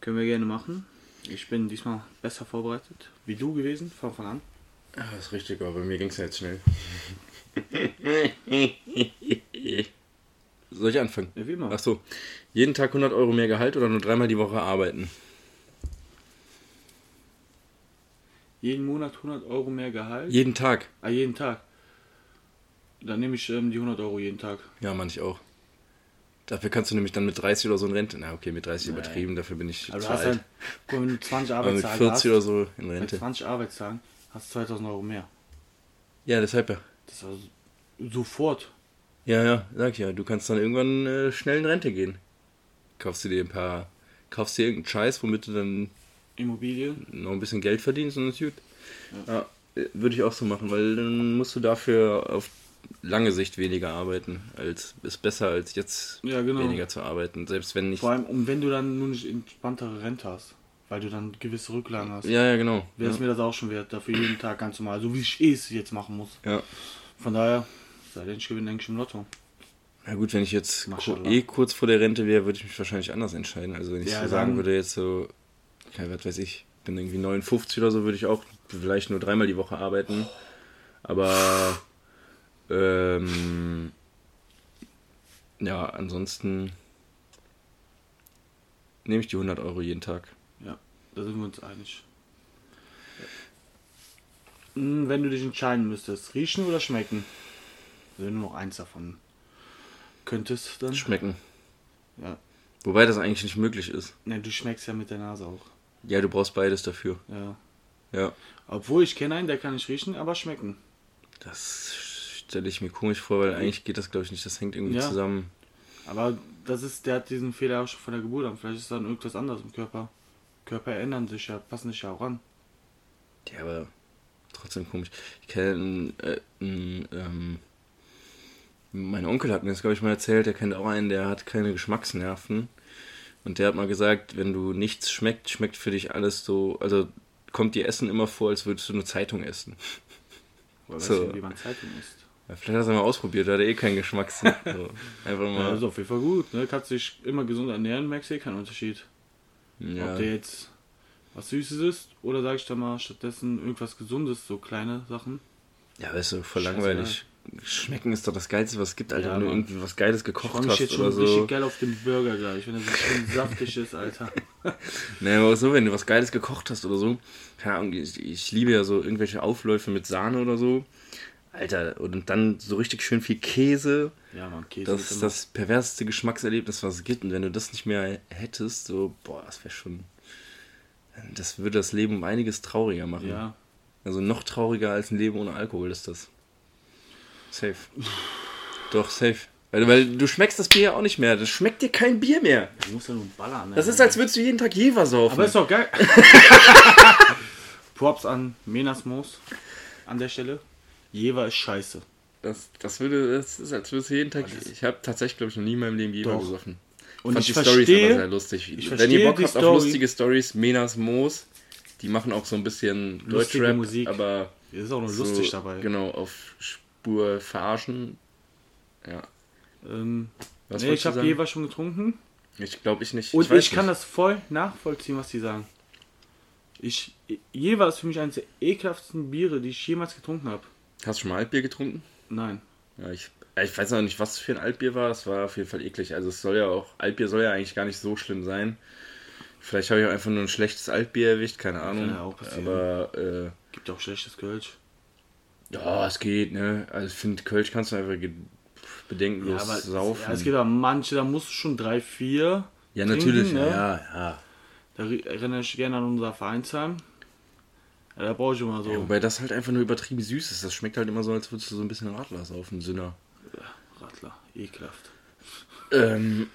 Können wir gerne machen. Ich bin diesmal besser vorbereitet. Wie du gewesen, von Anfang an. Ja, das ist richtig, aber bei mir ging es ja jetzt schnell. (laughs) Soll ich anfangen? Ja, wie immer. Ach so. Jeden Tag 100 Euro mehr Gehalt oder nur dreimal die Woche arbeiten? Jeden Monat 100 Euro mehr Gehalt. Jeden Tag. Ah, jeden Tag. Dann nehme ich ähm, die 100 Euro jeden Tag. Ja, manch auch. Dafür kannst du nämlich dann mit 30 oder so in Rente. Na, okay, mit 30 Nein. übertrieben, dafür bin ich Also zu du hast alt. mal, wenn du 20 Aber mit Arbeitstage 40 oder so in hast, mit Rente. 20 Arbeitstagen hast du 2000 Euro mehr. Ja, deshalb ja. Das ist also sofort. Ja, ja, sag ich ja. Du kannst dann irgendwann äh, schnell in Rente gehen. Kaufst du dir ein paar, kaufst dir irgendeinen Scheiß, womit du dann Immobilien. noch ein bisschen Geld verdienst und das ist gut. Ja, äh, würde ich auch so machen, weil dann musst du dafür auf lange Sicht weniger arbeiten. Als, ist besser als jetzt Ja, genau. weniger zu arbeiten. Selbst wenn nicht. Vor allem, und wenn du dann nur nicht entspanntere Rente hast, weil du dann gewisse Rücklagen hast, Ja, ja, genau. wäre es Ja. mir das auch schon wert, dafür jeden Tag ganz normal, so wie ich eh es jetzt machen muss. ja. Von daher, sei denn ich gewinne, denke ich im Lotto. Na gut, wenn ich jetzt eh kurz vor der Rente wäre, würde ich mich wahrscheinlich anders entscheiden. Also wenn ich Ja, so sagen würde, jetzt so, ja, was weiß ich, bin irgendwie 59 oder so, würde ich auch vielleicht nur dreimal die Woche arbeiten. Aber ähm, ja, ansonsten nehme ich die 100 Euro jeden Tag. Ja, da sind wir uns einig. Hm, Wenn du dich entscheiden müsstest, riechen oder schmecken? Wenn du noch eins davon könntest, dann. Schmecken. Ja. Wobei das eigentlich nicht möglich ist. Ne, du schmeckst ja mit der Nase auch. Ja, du brauchst beides dafür. Ja. Ja. Obwohl ich kenne einen, der kann nicht riechen, aber schmecken. Das stelle ich mir komisch vor, weil eigentlich geht das, glaube ich, nicht. Das hängt irgendwie Ja. zusammen. Aber das ist, der hat diesen Fehler auch schon von der Geburt an. Vielleicht ist dann irgendwas anderes im Körper. Körper ändern sich ja, passen sich ja auch an. Ja, aber trotzdem komisch. Ich kenne äh, einen, ähm, mein Onkel hat mir das, glaube ich, mal erzählt, der kennt auch einen, der hat keine Geschmacksnerven. Und der hat mal gesagt, wenn du nichts schmeckt, schmeckt für dich alles so, also kommt dir Essen immer vor, als würdest du eine Zeitung essen. Weil So. weißt du, wie man Zeitung isst. Ja, vielleicht hast du mal ausprobiert, da hat er eh keinen Geschmackssinn. (laughs) So, einfach Ja, mal. das ist auf jeden Fall gut. Ne? Kannst dich immer gesund ernähren, merkst du eh keinen Unterschied. Ja, Ob der jetzt was Süßes ist oder sag ich da mal stattdessen irgendwas Gesundes, so kleine Sachen. ja weißt du, voll langweilig. Schmecken ist doch das Geilste, was es gibt, Alter. Ja, wenn du irgendwie was Geiles Ich gekocht freue mich hast jetzt oder schon so. richtig geil auf den Burger gleich, wenn er so schön (laughs) saftig ist, Alter. (laughs) Nee, aber auch so, wenn du was Geiles gekocht hast oder so. Keine Ahnung, ich, ich liebe ja so irgendwelche Aufläufe mit Sahne oder so. Alter, und dann so richtig schön viel Käse. Ja, man, Käse Das ist das perverseste Geschmackserlebnis, was es gibt. Und wenn du das nicht mehr hättest, so, boah, das wäre schon. Das würde das Leben um einiges trauriger machen. Ja, Also noch trauriger als ein Leben ohne Alkohol ist das. Safe. Doch, safe. Weil, weil du schmeckst das Bier ja auch nicht mehr. Das schmeckt dir kein Bier mehr. du musst ja nur ballern. Ne? Das ist, als würdest du jeden Tag Jever saufen. Aber ist doch geil. (laughs) Props an Menasmos an der Stelle. Jever ist scheiße. Das, das würde, das ist, als würdest du jeden Tag. Ich habe tatsächlich, glaube ich, noch nie in meinem Leben Jever Doch. gesoffen. Und Fand ich die verstehe- aber sehr lustig. ich Wenn ihr Bock die habt auf Story. lustige Stories, Menas Moos, die machen auch so ein bisschen Deutschrap, Musik. aber Hier ist auch noch so, lustig dabei. Genau, auf Spur verarschen. Ja. Ähm, Was nee, ich habe? Jever schon getrunken. Ich glaube ich nicht. Und ich, weiß kann nicht. das voll nachvollziehen, was die sagen. Ich, Jever ist für mich eines der ekelhaftesten Biere, die ich jemals getrunken habe. Hast du schon mal Altbier getrunken? Nein. Ja, ich, ich weiß noch nicht, was für ein Altbier war. Es war auf jeden Fall eklig. Also es soll ja auch, Altbier soll ja eigentlich gar nicht so schlimm sein. Vielleicht habe ich auch einfach nur ein schlechtes Altbier erwischt, keine Ahnung. ja auch passieren. Aber äh, Gibt auch schlechtes Kölsch. ja, es geht, ne? Also ich finde, Kölsch kannst du einfach bedenkenlos saufen. ja, es gibt auch manche, da musst du schon drei, vier. Ja, trinken, natürlich, ne? ja, ja. Da ri- erinnere ich gerne an unser Vereinsheim. Ja, da brauche ich immer so. Ja, wobei das halt einfach nur übertrieben süß ist. Das schmeckt halt immer so, als würdest du so ein bisschen Radler saufen, Sünner. Radler, ekelhaft. Ähm,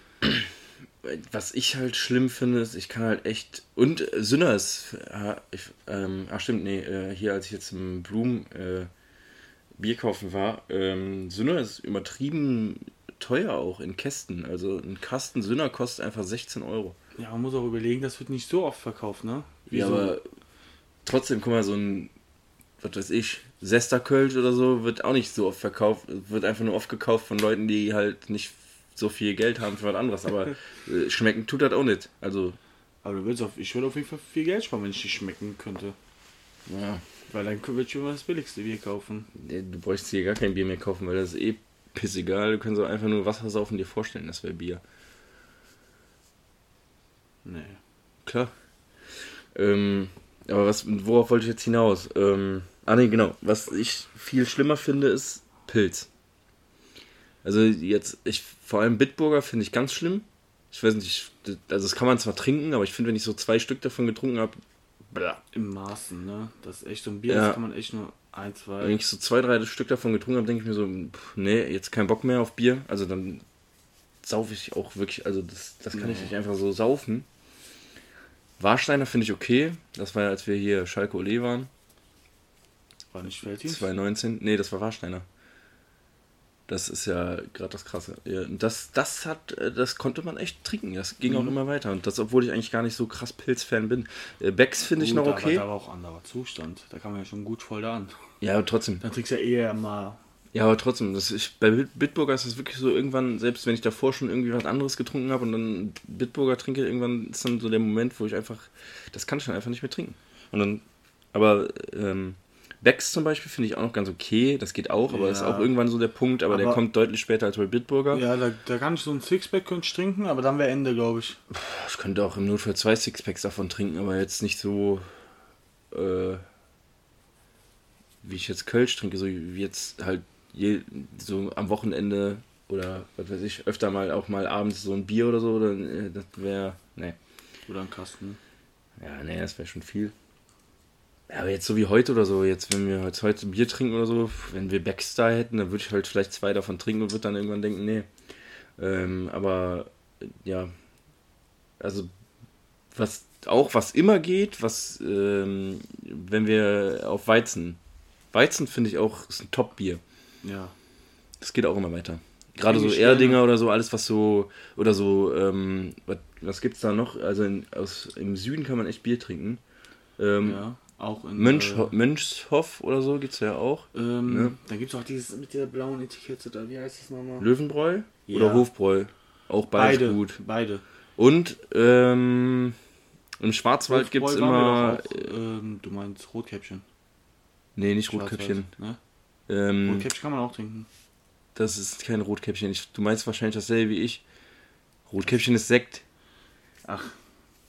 was ich halt schlimm finde, ist, ich kann halt echt. Und Sünner ist. Äh, ich, ähm, ach stimmt, nee, äh, hier als ich jetzt im Blumen äh, Bier kaufen war, ähm, Sünner ist übertrieben teuer auch in Kästen. Also ein Kasten Sünner kostet einfach 16 Euro. Ja, man muss auch überlegen, das wird nicht so oft verkauft, ne? Wie Ja, so- aber trotzdem, guck mal, so ein, was weiß ich, Sesterkölsch oder so wird auch nicht so oft verkauft. Wird einfach nur oft gekauft von Leuten, die halt nicht so viel Geld haben für was anderes. Aber (laughs) äh, schmecken tut das auch nicht. Also, Aber du willst auf, ich würde auf jeden Fall viel Geld sparen, wenn ich die schmecken könnte. ja, Weil dann würde ich immer das billigste Bier kaufen. du bräuchst hier gar kein Bier mehr kaufen, weil das ist eh pissegal. Du kannst so einfach nur Wasser saufen dir vorstellen, das wäre Bier. Nee. Klar. Ähm, aber was, worauf wollte ich jetzt hinaus? Ähm, ah ne, genau. Was ich viel schlimmer finde, ist Pilz. Also jetzt, ich vor allem Bitburger finde ich ganz schlimm. Ich weiß nicht, also das kann man zwar trinken, aber ich finde, wenn ich so zwei Stück davon getrunken habe, Im Maßen, ne? Das ist echt so ein Bier, Ja. das kann man echt nur ein, zwei. wenn ich so zwei, drei Stück davon getrunken habe, denke ich mir so, pff, nee, jetzt kein Bock mehr auf Bier. Also dann saufe ich auch wirklich, also das, das kann ich Nee. nicht einfach so saufen. Warsteiner finde ich okay. Das war ja, als wir hier Schalke Ole waren. War nicht Felddienst? 2019. Nee, das war Warsteiner. Das ist ja gerade das Krasse. Das, das hat, äh, das konnte man echt trinken. Das ging auch Mhm. immer weiter. Und das, obwohl ich eigentlich gar nicht so krass Pilz-Fan bin. Äh, Becks finde ich noch aber okay. da war auch anderer Zustand. Da kam man ja schon gut voll da an. Ja, aber trotzdem. Dann trinkst du ja eher mal. Ja, aber trotzdem. Das ist, bei Bit- Bitburger ist das wirklich so irgendwann, selbst wenn ich davor schon irgendwie was anderes getrunken habe und dann Bitburger trinke, irgendwann ist dann so der Moment, wo ich einfach, das kann ich dann einfach nicht mehr trinken. Und dann, aber ähm, Becks zum Beispiel finde ich auch noch ganz okay. Das geht auch, aber Ja. ist auch irgendwann so der Punkt, aber, der Aber- kommt deutlich später als bei Bitburger. Ja, da, da kann ich so ein Sixpack könnte ich trinken, aber dann wäre Ende, glaube ich. Ich könnte auch im Notfall zwei Sixpacks davon trinken, aber jetzt nicht so, äh, wie ich jetzt Kölsch trinke, so wie jetzt halt je, so am Wochenende oder was weiß ich, öfter mal auch mal abends so ein Bier oder so, dann, äh, das wäre, ne. Oder ein Kasten. Ja, nee, das wäre schon viel. Aber jetzt so wie heute oder so, jetzt wenn wir jetzt heute Bier trinken oder so, wenn wir Backstar hätten, dann würde ich halt vielleicht zwei davon trinken und würde dann irgendwann denken, nee. Ähm, aber äh, ja, also was auch was immer geht, was ähm, wenn wir auf Weizen. Weizen finde ich auch ist ein Top-Bier. Ja. Das geht auch immer weiter. Gerade so Erdinger gerne. oder so, alles was so, oder so, ähm, was, was gibt's da noch? Also in, aus, im Süden kann man echt Bier trinken. Ähm, Ja. Auch in. Mönch, äh, Mönchshof oder so gibt's ja auch. ähm, Ne? Dann gibt es auch dieses mit der blauen Etikette da. Wie heißt das nochmal? Löwenbräu Ja. oder Hofbräu. Auch beides Beide. gut. Beide. Und ähm, im Schwarzwald gibt's Hofbräu waren immer. Auch, ähm, du meinst Rotkäppchen. nee, nicht Rotkäppchen. Ne? Ähm, Rotkäppchen kann man auch trinken. das ist kein Rotkäppchen. Ich, du meinst wahrscheinlich dasselbe wie ich. Rotkäppchen ist Sekt. Ach.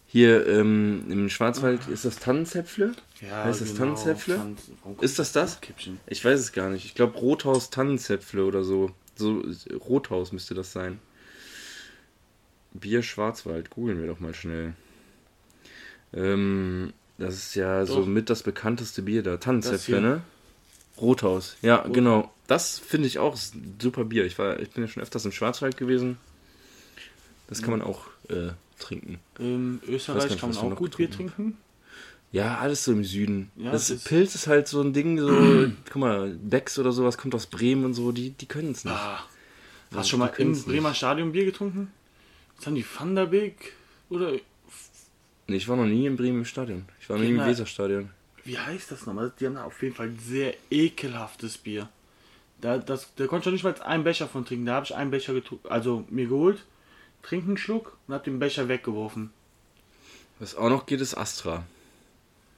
Hier ähm, im Schwarzwald ist das Tannenzäpfle. Ja, Heißt das Tannenzäpfle? Tanz- Ist das das? Rotkäppchen. Ich weiß es gar nicht. Ich glaube Rothaus Tannenzäpfle oder so. So Rothaus müsste das sein. Bier Schwarzwald, googeln wir doch mal schnell. Ähm, das ist ja so Doch. mit das bekannteste Bier da. Tannenzäpfle, ne? Rothaus. Ja, Rothaus. genau. Das finde ich auch super Bier. Ich, war, ich bin ja schon öfters im Schwarzwald gewesen. Das kann man auch äh, trinken. Ähm, Weiß gar Österreich nicht, kann man auch gut Bier trinken. Ja, alles so im Süden. Ja, das ist- Pilz ist halt so ein Ding, so, (clears throat) guck mal, Becks oder sowas kommt aus Bremen und so, die, die können es nicht. Ah, hast du schon mal im Bremer Stadion Bier getrunken? Was haben die Van der Beek? Oder Nee, ich war noch nie im Bremen im Stadion. Ich war noch nie im Weserstadion. Wie heißt das nochmal? Die haben auf jeden Fall sehr ekelhaftes Bier. Da, das, da konnte ich noch nicht mal einen Becher von trinken. Da habe ich einen Becher getrunken, also mir geholt, trinken einen Schluck und habe den Becher weggeworfen. Was auch noch geht, ist Astra.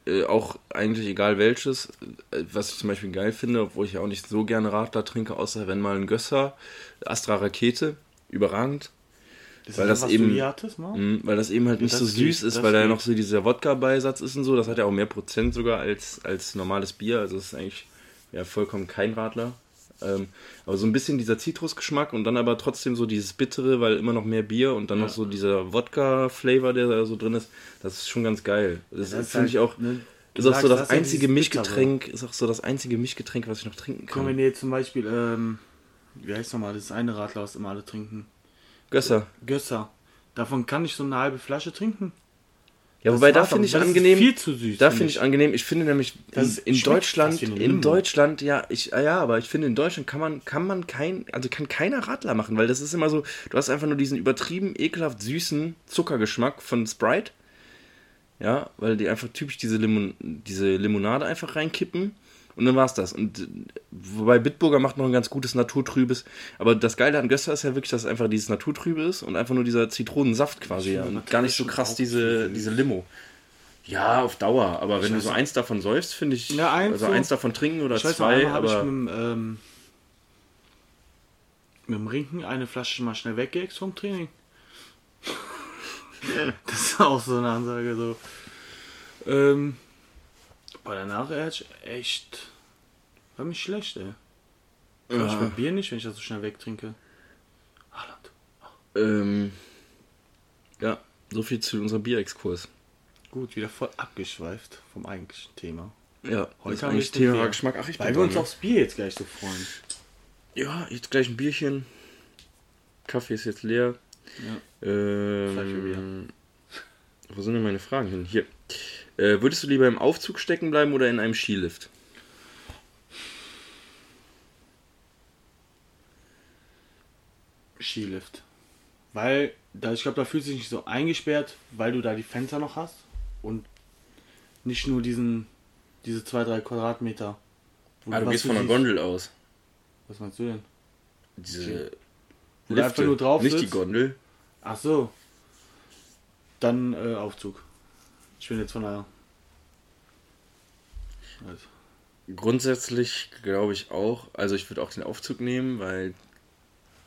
Äh, auch eigentlich egal welches. Äh, was ich zum Beispiel geil finde, obwohl ich ja auch nicht so gerne Radler trinke, außer wenn mal ein Gösser. Astra Rakete, überragend. Das Weil ist das eben- hattest, ne? Mhm, weil das eben halt nicht Das so geht, süß ist, das weil da ja geht. noch so dieser Wodka-Beisatz ist und so. Das hat ja auch mehr Prozent sogar als, als normales Bier. Also es ist eigentlich ja vollkommen kein Radler. Ähm, aber so ein bisschen dieser Zitrusgeschmack und dann aber trotzdem so dieses Bittere, weil immer noch mehr Bier und dann Ja. noch so dieser Wodka-Flavor, der da so drin ist. Das ist schon ganz geil. Das, Das ist finde ich halt, auch. ne, ist auch so das das ist ja einzige Bittere. Mischgetränk, ist auch so das einzige Mischgetränk, was ich noch trinken Komm, kann. wenn ihr jetzt zum Beispiel, ähm, wie heißt nochmal, das eine Radler, was immer alle trinken. Gösser. Gösser. Davon kann ich so eine halbe Flasche trinken. Ja, Das wobei da finde ich Das ist angenehm. viel zu süß, Da finde ich angenehm. Ich finde nämlich Das in, in Deutschland, in. Deutschland, ja, ich, ah ja, aber ich finde in Deutschland kann man, kann man kein, also kann keiner Radler machen, weil das ist immer so, du hast einfach nur diesen übertrieben ekelhaft süßen Zuckergeschmack von Sprite. Ja, weil die einfach typisch diese, Limon, diese Limonade einfach reinkippen und dann war's das. Und wobei Bitburger macht noch ein ganz gutes Naturtrübes, aber das Geile an Gösser ist ja wirklich, dass es einfach dieses Naturtrübe ist und einfach nur dieser Zitronensaft quasi, ja, und gar nicht so krass diese, diese Limo. Ja, auf Dauer, aber wenn du weiß so eins davon säufst, finde ich, Ja, eins also so. eins davon trinken oder noch, zwei, habe ich aber mit, dem, ähm, mit dem Rinken eine Flasche mal schnell weggeext vom Training. (laughs) das ist auch so eine Ansage. So. Ähm, bei danach echt, echt war mich schlecht, ey. Ja. Ich Bier nicht, wenn ich das so schnell wegtrinke. Haaland. ähm, ja, so viel zu unserem Bierexkurs. Gut, wieder voll abgeschweift vom eigentlichen Thema. Ja, Heute haben wir Thema Bier. Geschmack. Ach, ich Weil bin wir uns ne? aufs Bier jetzt gleich so freuen. Ja, jetzt gleich ein Bierchen. Kaffee ist jetzt leer. Ja. Ähm, wo sind denn meine Fragen hin? Hier. Äh, würdest du lieber im Aufzug stecken bleiben oder in einem Skilift? Skilift. Weil, da, ich glaube, da fühlt sich nicht so eingesperrt, weil du da die Fenster noch hast und nicht nur diesen, diese zwei, drei Quadratmeter. Wo Ah, du gehst von der siehst. Gondel aus. Was meinst du denn? Diese einfach nur drauf nicht die sitzt. Gondel. Ach so. Dann äh, Aufzug. Ich bin jetzt von der. Also, Grundsätzlich glaube ich auch, also ich würde auch den Aufzug nehmen, weil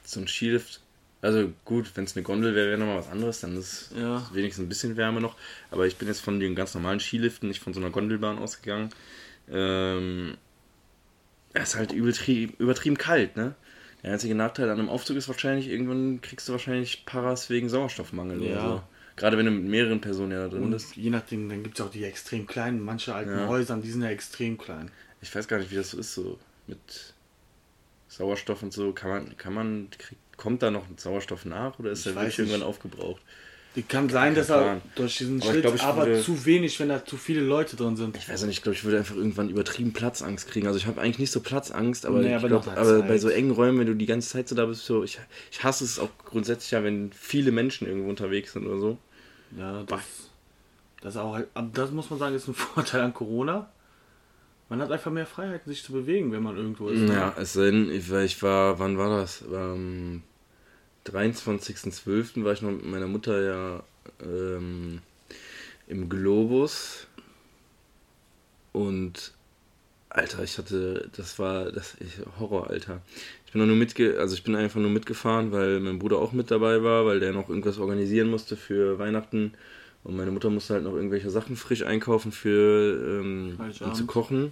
so ein Skilift, also gut, wenn es eine Gondel wäre, wäre nochmal was anderes, dann ist Ja. wenigstens ein bisschen Wärme noch. Aber ich bin jetzt von den ganz normalen Skiliften, nicht von so einer Gondelbahn ausgegangen. Ähm, es ist halt übertrieben, übertrieben kalt, ne? Der einzige Nachteil an einem Aufzug ist wahrscheinlich, irgendwann kriegst du wahrscheinlich Paras wegen Sauerstoffmangel oder Ja. so. Gerade wenn du mit mehreren Personen ja da drin und bist. je nachdem, dann gibt es auch die extrem kleinen, manche alten Ja. Häusern, die sind ja extrem klein. Ich weiß gar nicht, wie das so ist, so mit Sauerstoff und so. Kann man, kann man, kriegt, kommt da noch Sauerstoff nach oder ist Ich der wirklich irgendwann aufgebraucht? Die kann sein, dass er durch diesen Aber ich Schritt, glaub, aber würde- zu wenig, wenn da zu viele Leute drin sind. Ich weiß nicht, ich glaube, ich würde einfach irgendwann übertrieben Platzangst kriegen. Also ich habe eigentlich nicht so Platzangst, aber, aber glaub, aber bei so engen Räumen, wenn du die ganze Zeit so da bist, so, ich, ich hasse es auch grundsätzlich ja, wenn viele Menschen irgendwo unterwegs sind oder so. Ja, das, das auch halt, aber das muss man sagen, ist ein (laughs) Vorteil an Corona. Man hat einfach mehr Freiheit, sich zu bewegen, wenn man irgendwo ist. Ja, es war- ich war, wann war das? Am 23.12. war ich noch mit meiner Mutter ja ähm, im Globus und Alter, ich hatte, das war das ich, Horror, Alter. Ich bin nur mitge, also ich bin einfach nur mitgefahren, weil mein Bruder auch mit dabei war, weil der noch irgendwas organisieren musste für Weihnachten und meine Mutter musste halt noch irgendwelche Sachen frisch einkaufen für ähm, um zu kochen.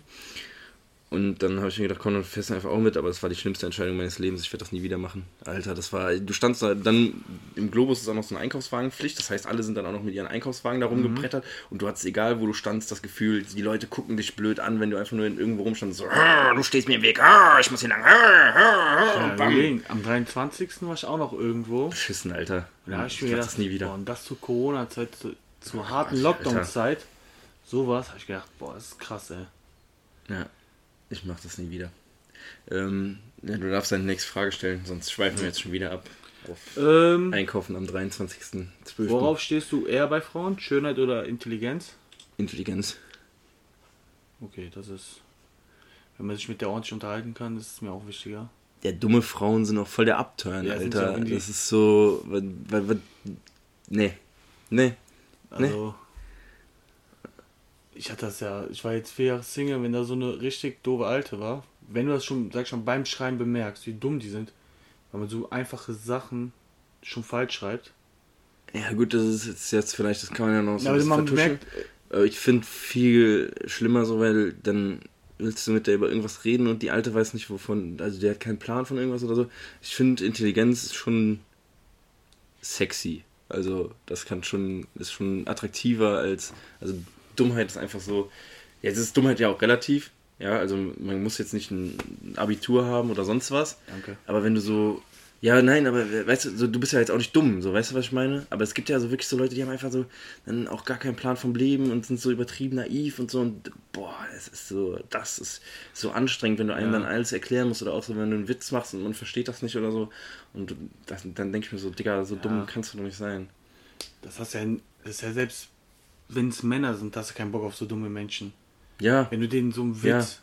Und dann habe ich mir gedacht, komm, dann fährst du einfach auch mit, aber das war die schlimmste Entscheidung meines Lebens. Ich werde das nie wieder machen. Alter, das war. Du standst da, dann im Globus ist auch noch so eine Einkaufswagenpflicht. Das heißt, alle sind dann auch noch mit ihren Einkaufswagen da rumgebrettert. Und du hattest, egal wo du standst, das Gefühl, die Leute gucken dich blöd an, wenn du einfach nur in irgendwo rumstandst. So, "Ah, du stehst mir im Weg, ah, ich muss hier lang. ah, ah, ah", Ja, und bam. Am 23. war ich auch noch irgendwo. Beschissen, Alter. Da ich ich mir gedacht, das nie wieder. Boah, und das zur Corona-Zeit, zu, zur harten. Lockdown-Zeit. Sowas, habe ich gedacht, boah, das ist krass, ey. Ja, ich mach das nie wieder. Ähm, ja, du darfst deine nächste Frage stellen, sonst schweifen wir jetzt schon wieder ab. Ähm, Einkaufen am 23.12. worauf stehst du eher bei Frauen? Schönheit oder Intelligenz? Intelligenz. Okay, das ist. Wenn man sich mit der ordentlich unterhalten kann, das ist mir auch wichtiger. Ja, dumme Frauen sind auch voll der Upturn, Ja, Alter. Das ist so. Nee. Nee. Also. Ich hatte das ja, ich war jetzt vier Jahre Single, wenn da so eine richtig doofe Alte war, wenn du das schon, sag ich schon, beim Schreiben bemerkst, wie dumm die sind, weil man so einfache Sachen schon falsch schreibt. Ja, gut, das ist jetzt, vielleicht, das kann man ja noch so Ja, aber man vertuschen. merkt, Aber ich finde viel schlimmer so, weil dann willst du mit der über irgendwas reden und die Alte weiß nicht wovon, also der hat keinen Plan von irgendwas oder so. Ich finde Intelligenz ist schon sexy. Also das kann schon, ist schon attraktiver als, also Dummheit ist einfach so, Jetzt ist Dummheit ja auch relativ. Ja, also man muss jetzt nicht ein Abitur haben oder sonst was. Danke. Aber wenn du so. Ja, nein, aber weißt du, so, du bist ja jetzt auch nicht dumm, so weißt du, was ich meine? Aber es gibt ja so wirklich so Leute, die haben einfach so dann auch gar keinen Plan vom Leben und sind so übertrieben naiv und so und boah, es ist so, das ist so anstrengend, wenn du einem Ja. dann alles erklären musst oder auch so, wenn du einen Witz machst und man versteht das nicht oder so. Und das, dann denke ich mir so, Digga, so dumm Ja. kannst du doch nicht sein. Das hast ja, das ist ja selbst, wenn es Männer sind, hast du keinen Bock auf so dumme Menschen. Ja, Wenn du denen so einen Witz,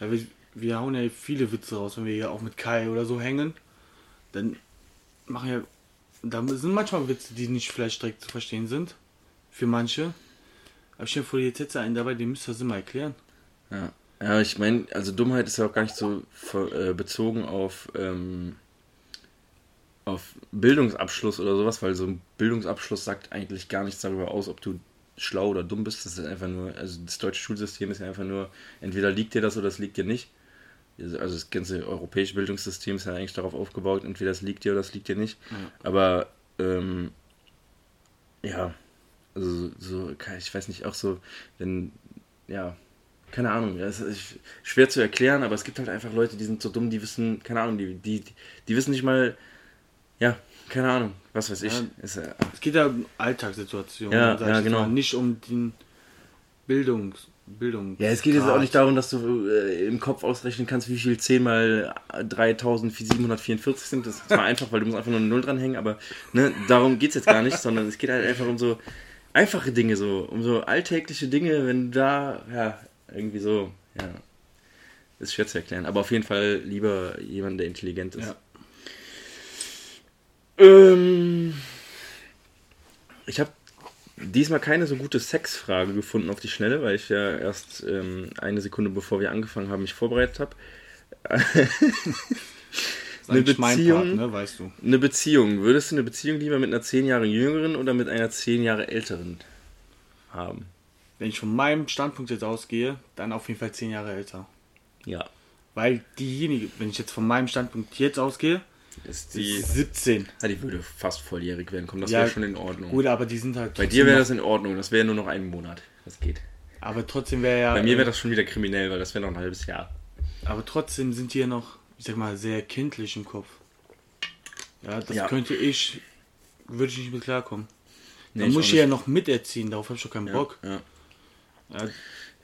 ja. wir, wir hauen ja viele Witze raus, wenn wir hier auch mit Kai oder so hängen, dann machen ja, da sind manchmal Witze, die nicht vielleicht direkt zu verstehen sind, für manche. Aber stell dir vor, jetzt hättest du einen dabei, den müsst ihr das immer erklären. Ja, ja ich meine, also Dummheit ist ja auch gar nicht so ver- äh, bezogen auf, ähm, auf Bildungsabschluss oder sowas, weil so ein Bildungsabschluss sagt eigentlich gar nichts darüber aus, ob du schlau oder dumm bist. Das ist einfach nur, also das deutsche Schulsystem ist ja einfach nur, entweder liegt dir das oder es liegt dir nicht. Also das ganze europäische Bildungssystem ist ja eigentlich darauf aufgebaut, entweder es liegt dir oder es liegt dir nicht. Ja. Aber ähm, ja, also so, ich weiß nicht, auch so, wenn, ja, keine Ahnung, ja, es ist schwer zu erklären, aber es gibt halt einfach Leute, die sind so dumm, die wissen, keine Ahnung, die, die, die wissen nicht mal, ja, keine Ahnung, was weiß ich. Ja. Ist, äh, Es geht ja um Alltagssituationen, Ja, ja, genau. mal, nicht um den Bildungs, Bildung. ja, es geht jetzt auch nicht darum, dass du äh, im Kopf ausrechnen kannst, wie viel 10 mal 3744 sind. Das ist zwar (laughs) einfach, weil du musst einfach nur eine Null dranhängen, aber ne, darum geht es jetzt gar nicht, sondern es geht halt einfach um so einfache Dinge, so um so alltägliche Dinge, wenn du da, ja, irgendwie so, ja, ist schwer zu erklären. Aber auf jeden Fall lieber jemand, der intelligent ist. Ja. Ähm, ich habe diesmal keine so gute Sexfrage gefunden auf die Schnelle, weil ich ja erst ähm, eine Sekunde bevor wir angefangen haben mich vorbereitet habe. (laughs) Eine Beziehung- Part, ne, weißt du. Eine Beziehung. Würdest du eine Beziehung lieber mit einer 10 Jahre jüngeren oder mit einer 10 Jahre älteren haben? Wenn ich von meinem Standpunkt jetzt ausgehe, dann auf jeden Fall zehn Jahre älter. Ja. Weil diejenige, wenn ich jetzt von meinem Standpunkt jetzt ausgehe, Ist die die, ist 17. ja, die würde fast volljährig werden. Komm, das Ja, wäre schon in Ordnung. Gut, aber die sind halt. Bei dir wäre das in Ordnung. Das wäre nur noch ein Monat. Das geht. Aber trotzdem wäre ja. Bei mir äh, wäre das schon wieder kriminell, weil das wäre noch ein halbes Jahr. Aber trotzdem sind die ja noch, ich sag mal, sehr kindlich im Kopf. Ja, das Ja. könnte ich, würde ich nicht mit klarkommen. Nee, Dann ich muss ich ja noch miterziehen, darauf habe ich doch keinen Bock. Ja. Ja,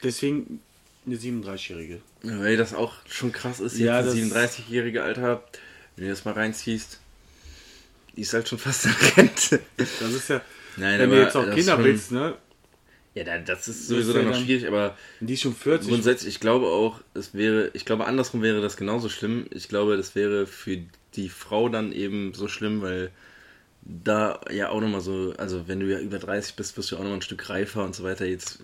deswegen eine 37-Jährige. Ja, Weil das auch schon krass ist, Ja, jetzt ein 37-jährige Alter, wenn du das mal reinziehst, die ist halt schon fast in Rente. Das ist ja, Nein, wenn du jetzt auch das Kinder schon, willst, ne? Ja, da- das ist Das sowieso wär dann noch schwierig, aber Die ist schon 40. grundsätzlich, ich glaube auch, es wäre, ich glaube andersrum wäre das genauso schlimm. Ich glaube, das wäre für die Frau dann eben so schlimm, weil da ja auch nochmal so, also wenn du ja über 30 bist, wirst du auch nochmal ein Stück reifer und so weiter. Jetzt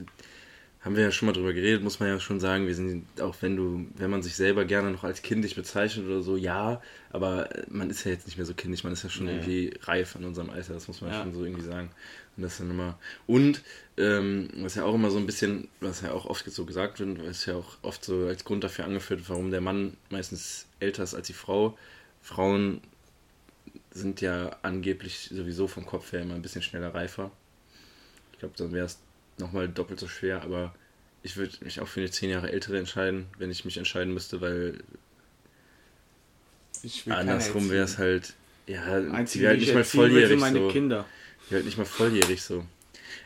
haben wir ja schon mal drüber geredet, muss man ja schon sagen, wir sind, auch wenn du, wenn man sich selber gerne noch als kindisch bezeichnet oder so, ja, aber man ist ja jetzt nicht mehr so kindisch, man ist ja schon Nee. irgendwie reif in unserem Alter, das muss man ja. Ja. schon so irgendwie sagen. Und das ist dann immer. Und ähm, was ja auch immer so ein bisschen, was ja auch oft so gesagt wird, ist ja auch oft so als Grund dafür angeführt, warum der Mann meistens älter ist als die Frau. Frauen sind ja angeblich sowieso vom Kopf her immer ein bisschen schneller reifer. Ich glaube, dann wäre es nochmal doppelt so schwer, aber ich würde mich auch für eine zehn Jahre ältere entscheiden, wenn ich mich entscheiden müsste, weil andersrum wäre es halt, ja, Einzige, wäre halt die ich nicht mal volljährig meine so. Kinder. Die halt nicht mal volljährig so.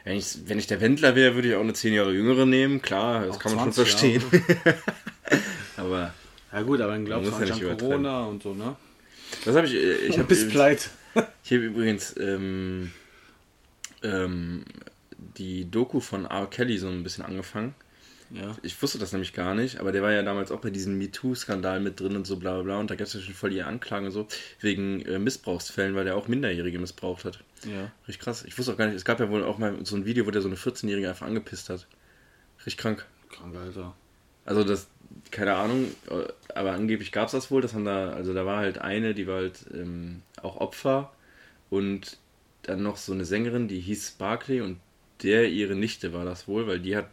Wenn ich, wenn ich der Wendler wäre, würde ich auch eine zehn Jahre jüngere nehmen, klar, das Auch kann man schon 20 verstehen. (laughs) aber Ja gut, aber dann glaubst du ja halt an Corona und so, ne? das habe ich, äh, ich (laughs) habe bist pleite. Ich habe übrigens ähm, ähm, die Doku von R. Kelly so ein bisschen angefangen. Ja. Ich wusste das nämlich gar nicht, aber der war ja damals auch bei diesem MeToo-Skandal mit drin und so bla bla bla. Und da gab es ja schon voll die Anklagen und so, wegen äh, Missbrauchsfällen, weil der auch Minderjährige missbraucht hat. Ja. Richtig krass. Ich wusste auch gar nicht, es gab ja wohl auch mal so ein Video, wo der so eine 14-Jährige einfach angepisst hat. Richtig krank. Krank, Alter. Also das, keine Ahnung, äh, aber angeblich gab es das wohl. Das haben da, also da war halt eine, die war halt ähm, auch Opfer und dann noch so eine Sängerin, die hieß Barclay und der ihre Nichte war das wohl, weil die hat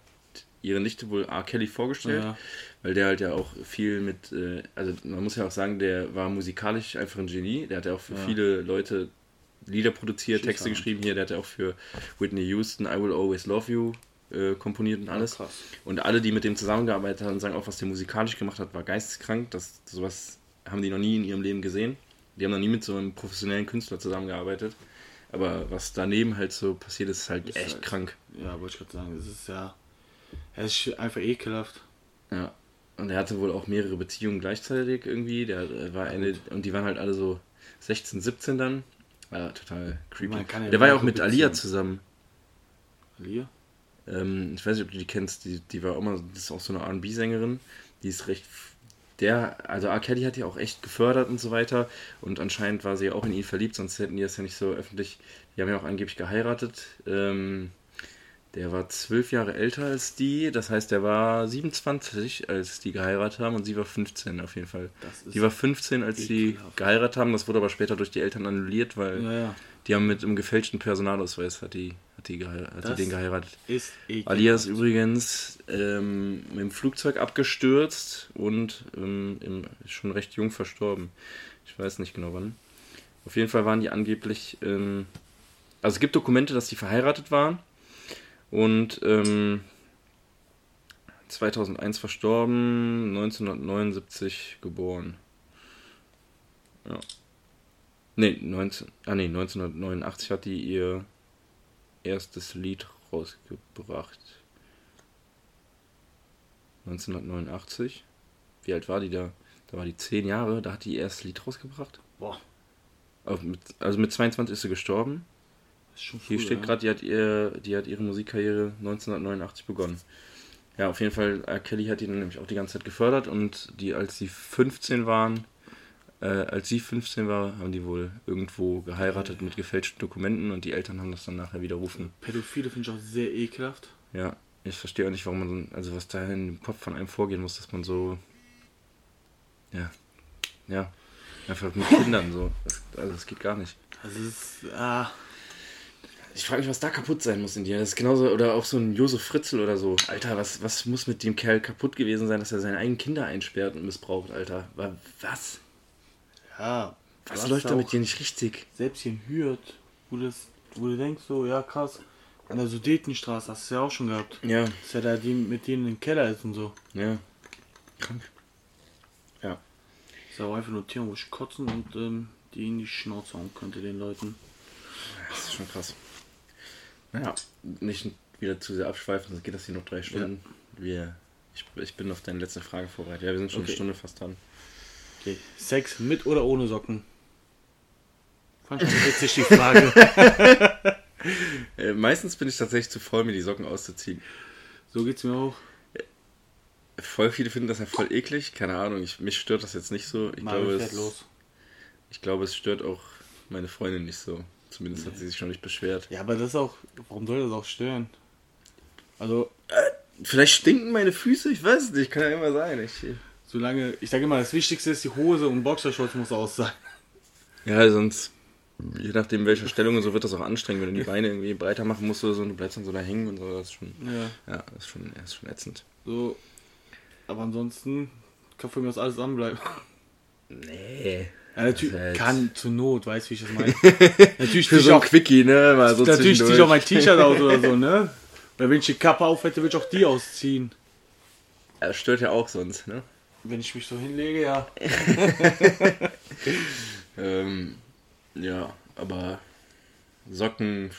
ihre Nichte wohl R. Kelly vorgestellt, Ja. weil der halt ja auch viel mit, äh, also man muss ja auch sagen, der war musikalisch einfach ein Genie, der hat ja auch für Ja. viele Leute Lieder produziert. Texte geschrieben hier, der hat ja auch für Whitney Houston, I Will Always Love You äh, komponiert und alles. krass. Und alle, die mit dem zusammengearbeitet haben, sagen auch, was der musikalisch gemacht hat, war geisteskrank. Das, sowas haben die noch nie in ihrem Leben gesehen. Die haben noch nie mit so einem professionellen Künstler zusammengearbeitet. Aber was daneben halt so passiert ist, ist halt Ist echt halt- krank. Ja, wollte ich gerade sagen, es ist ja. Es ist einfach ekelhaft. Ja. Und er hatte wohl auch mehrere Beziehungen gleichzeitig irgendwie. Der äh, war eine, und die waren halt alle so 16, 17 dann. Ja, total creepy. Ja der war ja auch mit Alia zusammen. Alia? Ähm, ich weiß nicht, ob du die kennst. Die, die war auch mal, das ist auch so eine R&B-Sängerin. Die ist recht. Der, also R. Kelly hat die auch echt gefördert und so weiter. Und anscheinend war sie auch in ihn verliebt, sonst hätten die das ja nicht so öffentlich. Die haben ja auch angeblich geheiratet. Ähm, der war zwölf Jahre älter als die. Das heißt, der war 27, als die geheiratet haben. Und sie war 15 auf jeden Fall. Die war 15, als sie geheiratet haben. Das wurde aber später durch die Eltern annulliert, weil Ja, ja. Die haben mit einem gefälschten Personalausweis hat die, hat die, hat die den geheiratet. Ist ekelhaft. Alia ist übrigens ähm, mit dem Flugzeug abgestürzt und ähm, im, schon recht jung verstorben. Ich weiß nicht genau wann. Auf jeden Fall waren die angeblich. Ähm, also es gibt Dokumente, dass die verheiratet waren und ähm, 2001 verstorben, 1979 geboren. Ja. Nee, 19, ah nee, 1989 hat die ihr erstes Lied rausgebracht. 1989. Wie alt war die da? Da war die 10 Jahre, da hat die ihr erstes Lied rausgebracht. Boah, mit, also mit 22 ist sie gestorben. ist schon Hier früh, steht ja. gerade, die, hat ihr- die hat ihre Musikkarriere 1989 begonnen. Ja, auf jeden Fall, R. Kelly hat die dann nämlich auch die ganze Zeit gefördert und die, als sie 15 waren, äh, als sie 15 war, haben die wohl irgendwo geheiratet mit gefälschten Dokumenten und die Eltern haben das dann nachher widerrufen. Pädophile finde ich auch sehr ekelhaft. Ja, ich verstehe auch nicht, warum man so, also was da in dem Kopf von einem vorgehen muss, dass man so, ja, ja, einfach mit Kindern so, das, also das geht gar nicht. Das ist, ah, Ich frage mich, was da kaputt sein muss in dir. Das ist genauso, oder auch so ein Josef Fritzl oder so. Alter, was, was muss mit dem Kerl kaputt gewesen sein, dass er seine eigenen Kinder einsperrt und missbraucht, Alter? Wa- Was? Ja. Was läuft ja da mit dir nicht richtig? Selbst hier in Hürth, wo, das, wo du denkst, so, ja krass, an der Sudetenstraße hast du ja auch schon gehabt. Ja, Dass er da die, mit denen im Keller ist und so. ja. Krank. Ja. Ist auch einfach nur Tiere, wo ich kotzen und ähm, die in die Schnauze hauen könnte, den Leuten. Das ist schon krass. Naja, nicht wieder zu sehr abschweifen, sonst geht das hier noch drei Stunden. Wir, ich, ich bin auf deine letzte Frage vorbereitet. Ja, wir sind schon Okay. eine Stunde fast dran. Okay. Sex mit oder ohne Socken? Fand ich witzig die Frage. (laughs) Äh, meistens bin ich tatsächlich zu voll, mir die Socken auszuziehen. so geht's mir auch. Voll viele finden das ja voll eklig. Keine Ahnung, ich, mich stört das jetzt nicht so. Ich Marvin glaube, es, los. ich glaube, es stört auch meine Freundin nicht so. Zumindest hat sie sich schon nicht beschwert. Ja, aber das ist auch, warum soll das auch stören? Also, Vielleicht stinken meine Füße, ich weiß es nicht, kann ja immer sein. Ich, solange, ich sage immer, das Wichtigste ist, die Hose und Boxershorts muss aus sein. ja, sonst, je nachdem welcher Stellung und so wird das auch anstrengend, wenn du die Beine irgendwie breiter machen musst oder so und du bleibst dann so da hängen und so. Das ist schon, Ja. ja, das ist schon, das ist schon ätzend. So, aber ansonsten kann von mir aus alles anbleiben. Nee. Ja, natürlich ist kann zur Not, weißt du, wie ich das meine? (laughs) natürlich Für so ein auch, Quickie, ne? Mal so natürlich ziehe ich auch mein T-Shirt aus oder so, ne? (laughs) Oder wenn ich die Kappe auf hätte, würde ich auch die ausziehen. Ja, Das stört ja auch sonst, ne? Wenn ich mich so hinlege, ja. (laughs) Ähm, ja, aber Socken,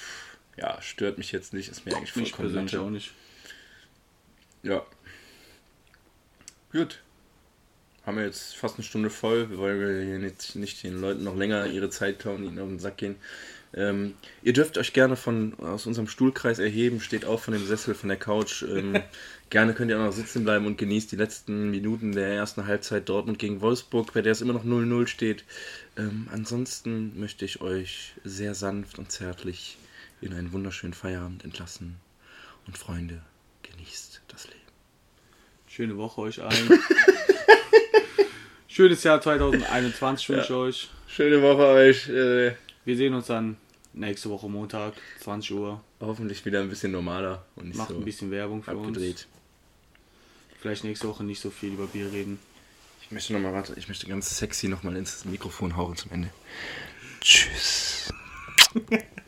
ja, stört mich jetzt nicht, ist mir eigentlich Mich vollkommen persönlich Latte. auch nicht. Ja. Gut. Haben wir jetzt fast eine Stunde voll. Wir wollen hier nicht, nicht den Leuten noch länger ihre Zeit klauen, ihnen auf den Sack gehen. Ähm, ihr dürft euch gerne von aus unserem Stuhlkreis erheben, steht auf von dem Sessel, von der Couch. Ähm, (laughs) gerne könnt ihr auch noch sitzen bleiben und genießt die letzten Minuten der ersten Halbzeit Dortmund gegen Wolfsburg, bei der es immer noch 0-0 steht. Ähm, ansonsten möchte ich euch sehr sanft und zärtlich in einen wunderschönen Feierabend entlassen. Und Freunde, genießt das Leben. Schöne Woche euch allen. (laughs) Schönes Jahr 2021 wünsche ich euch. Schöne Woche euch. Wir sehen uns dann nächste Woche Montag, 20 Uhr. hoffentlich wieder ein bisschen normaler und nicht Macht so ein bisschen Werbung für abgedreht. uns. Vielleicht nächste Woche nicht so viel über Bier reden. Ich möchte nochmal, warte, ich möchte ganz sexy nochmal ins Mikrofon hauen zum Ende. Tschüss. (laughs)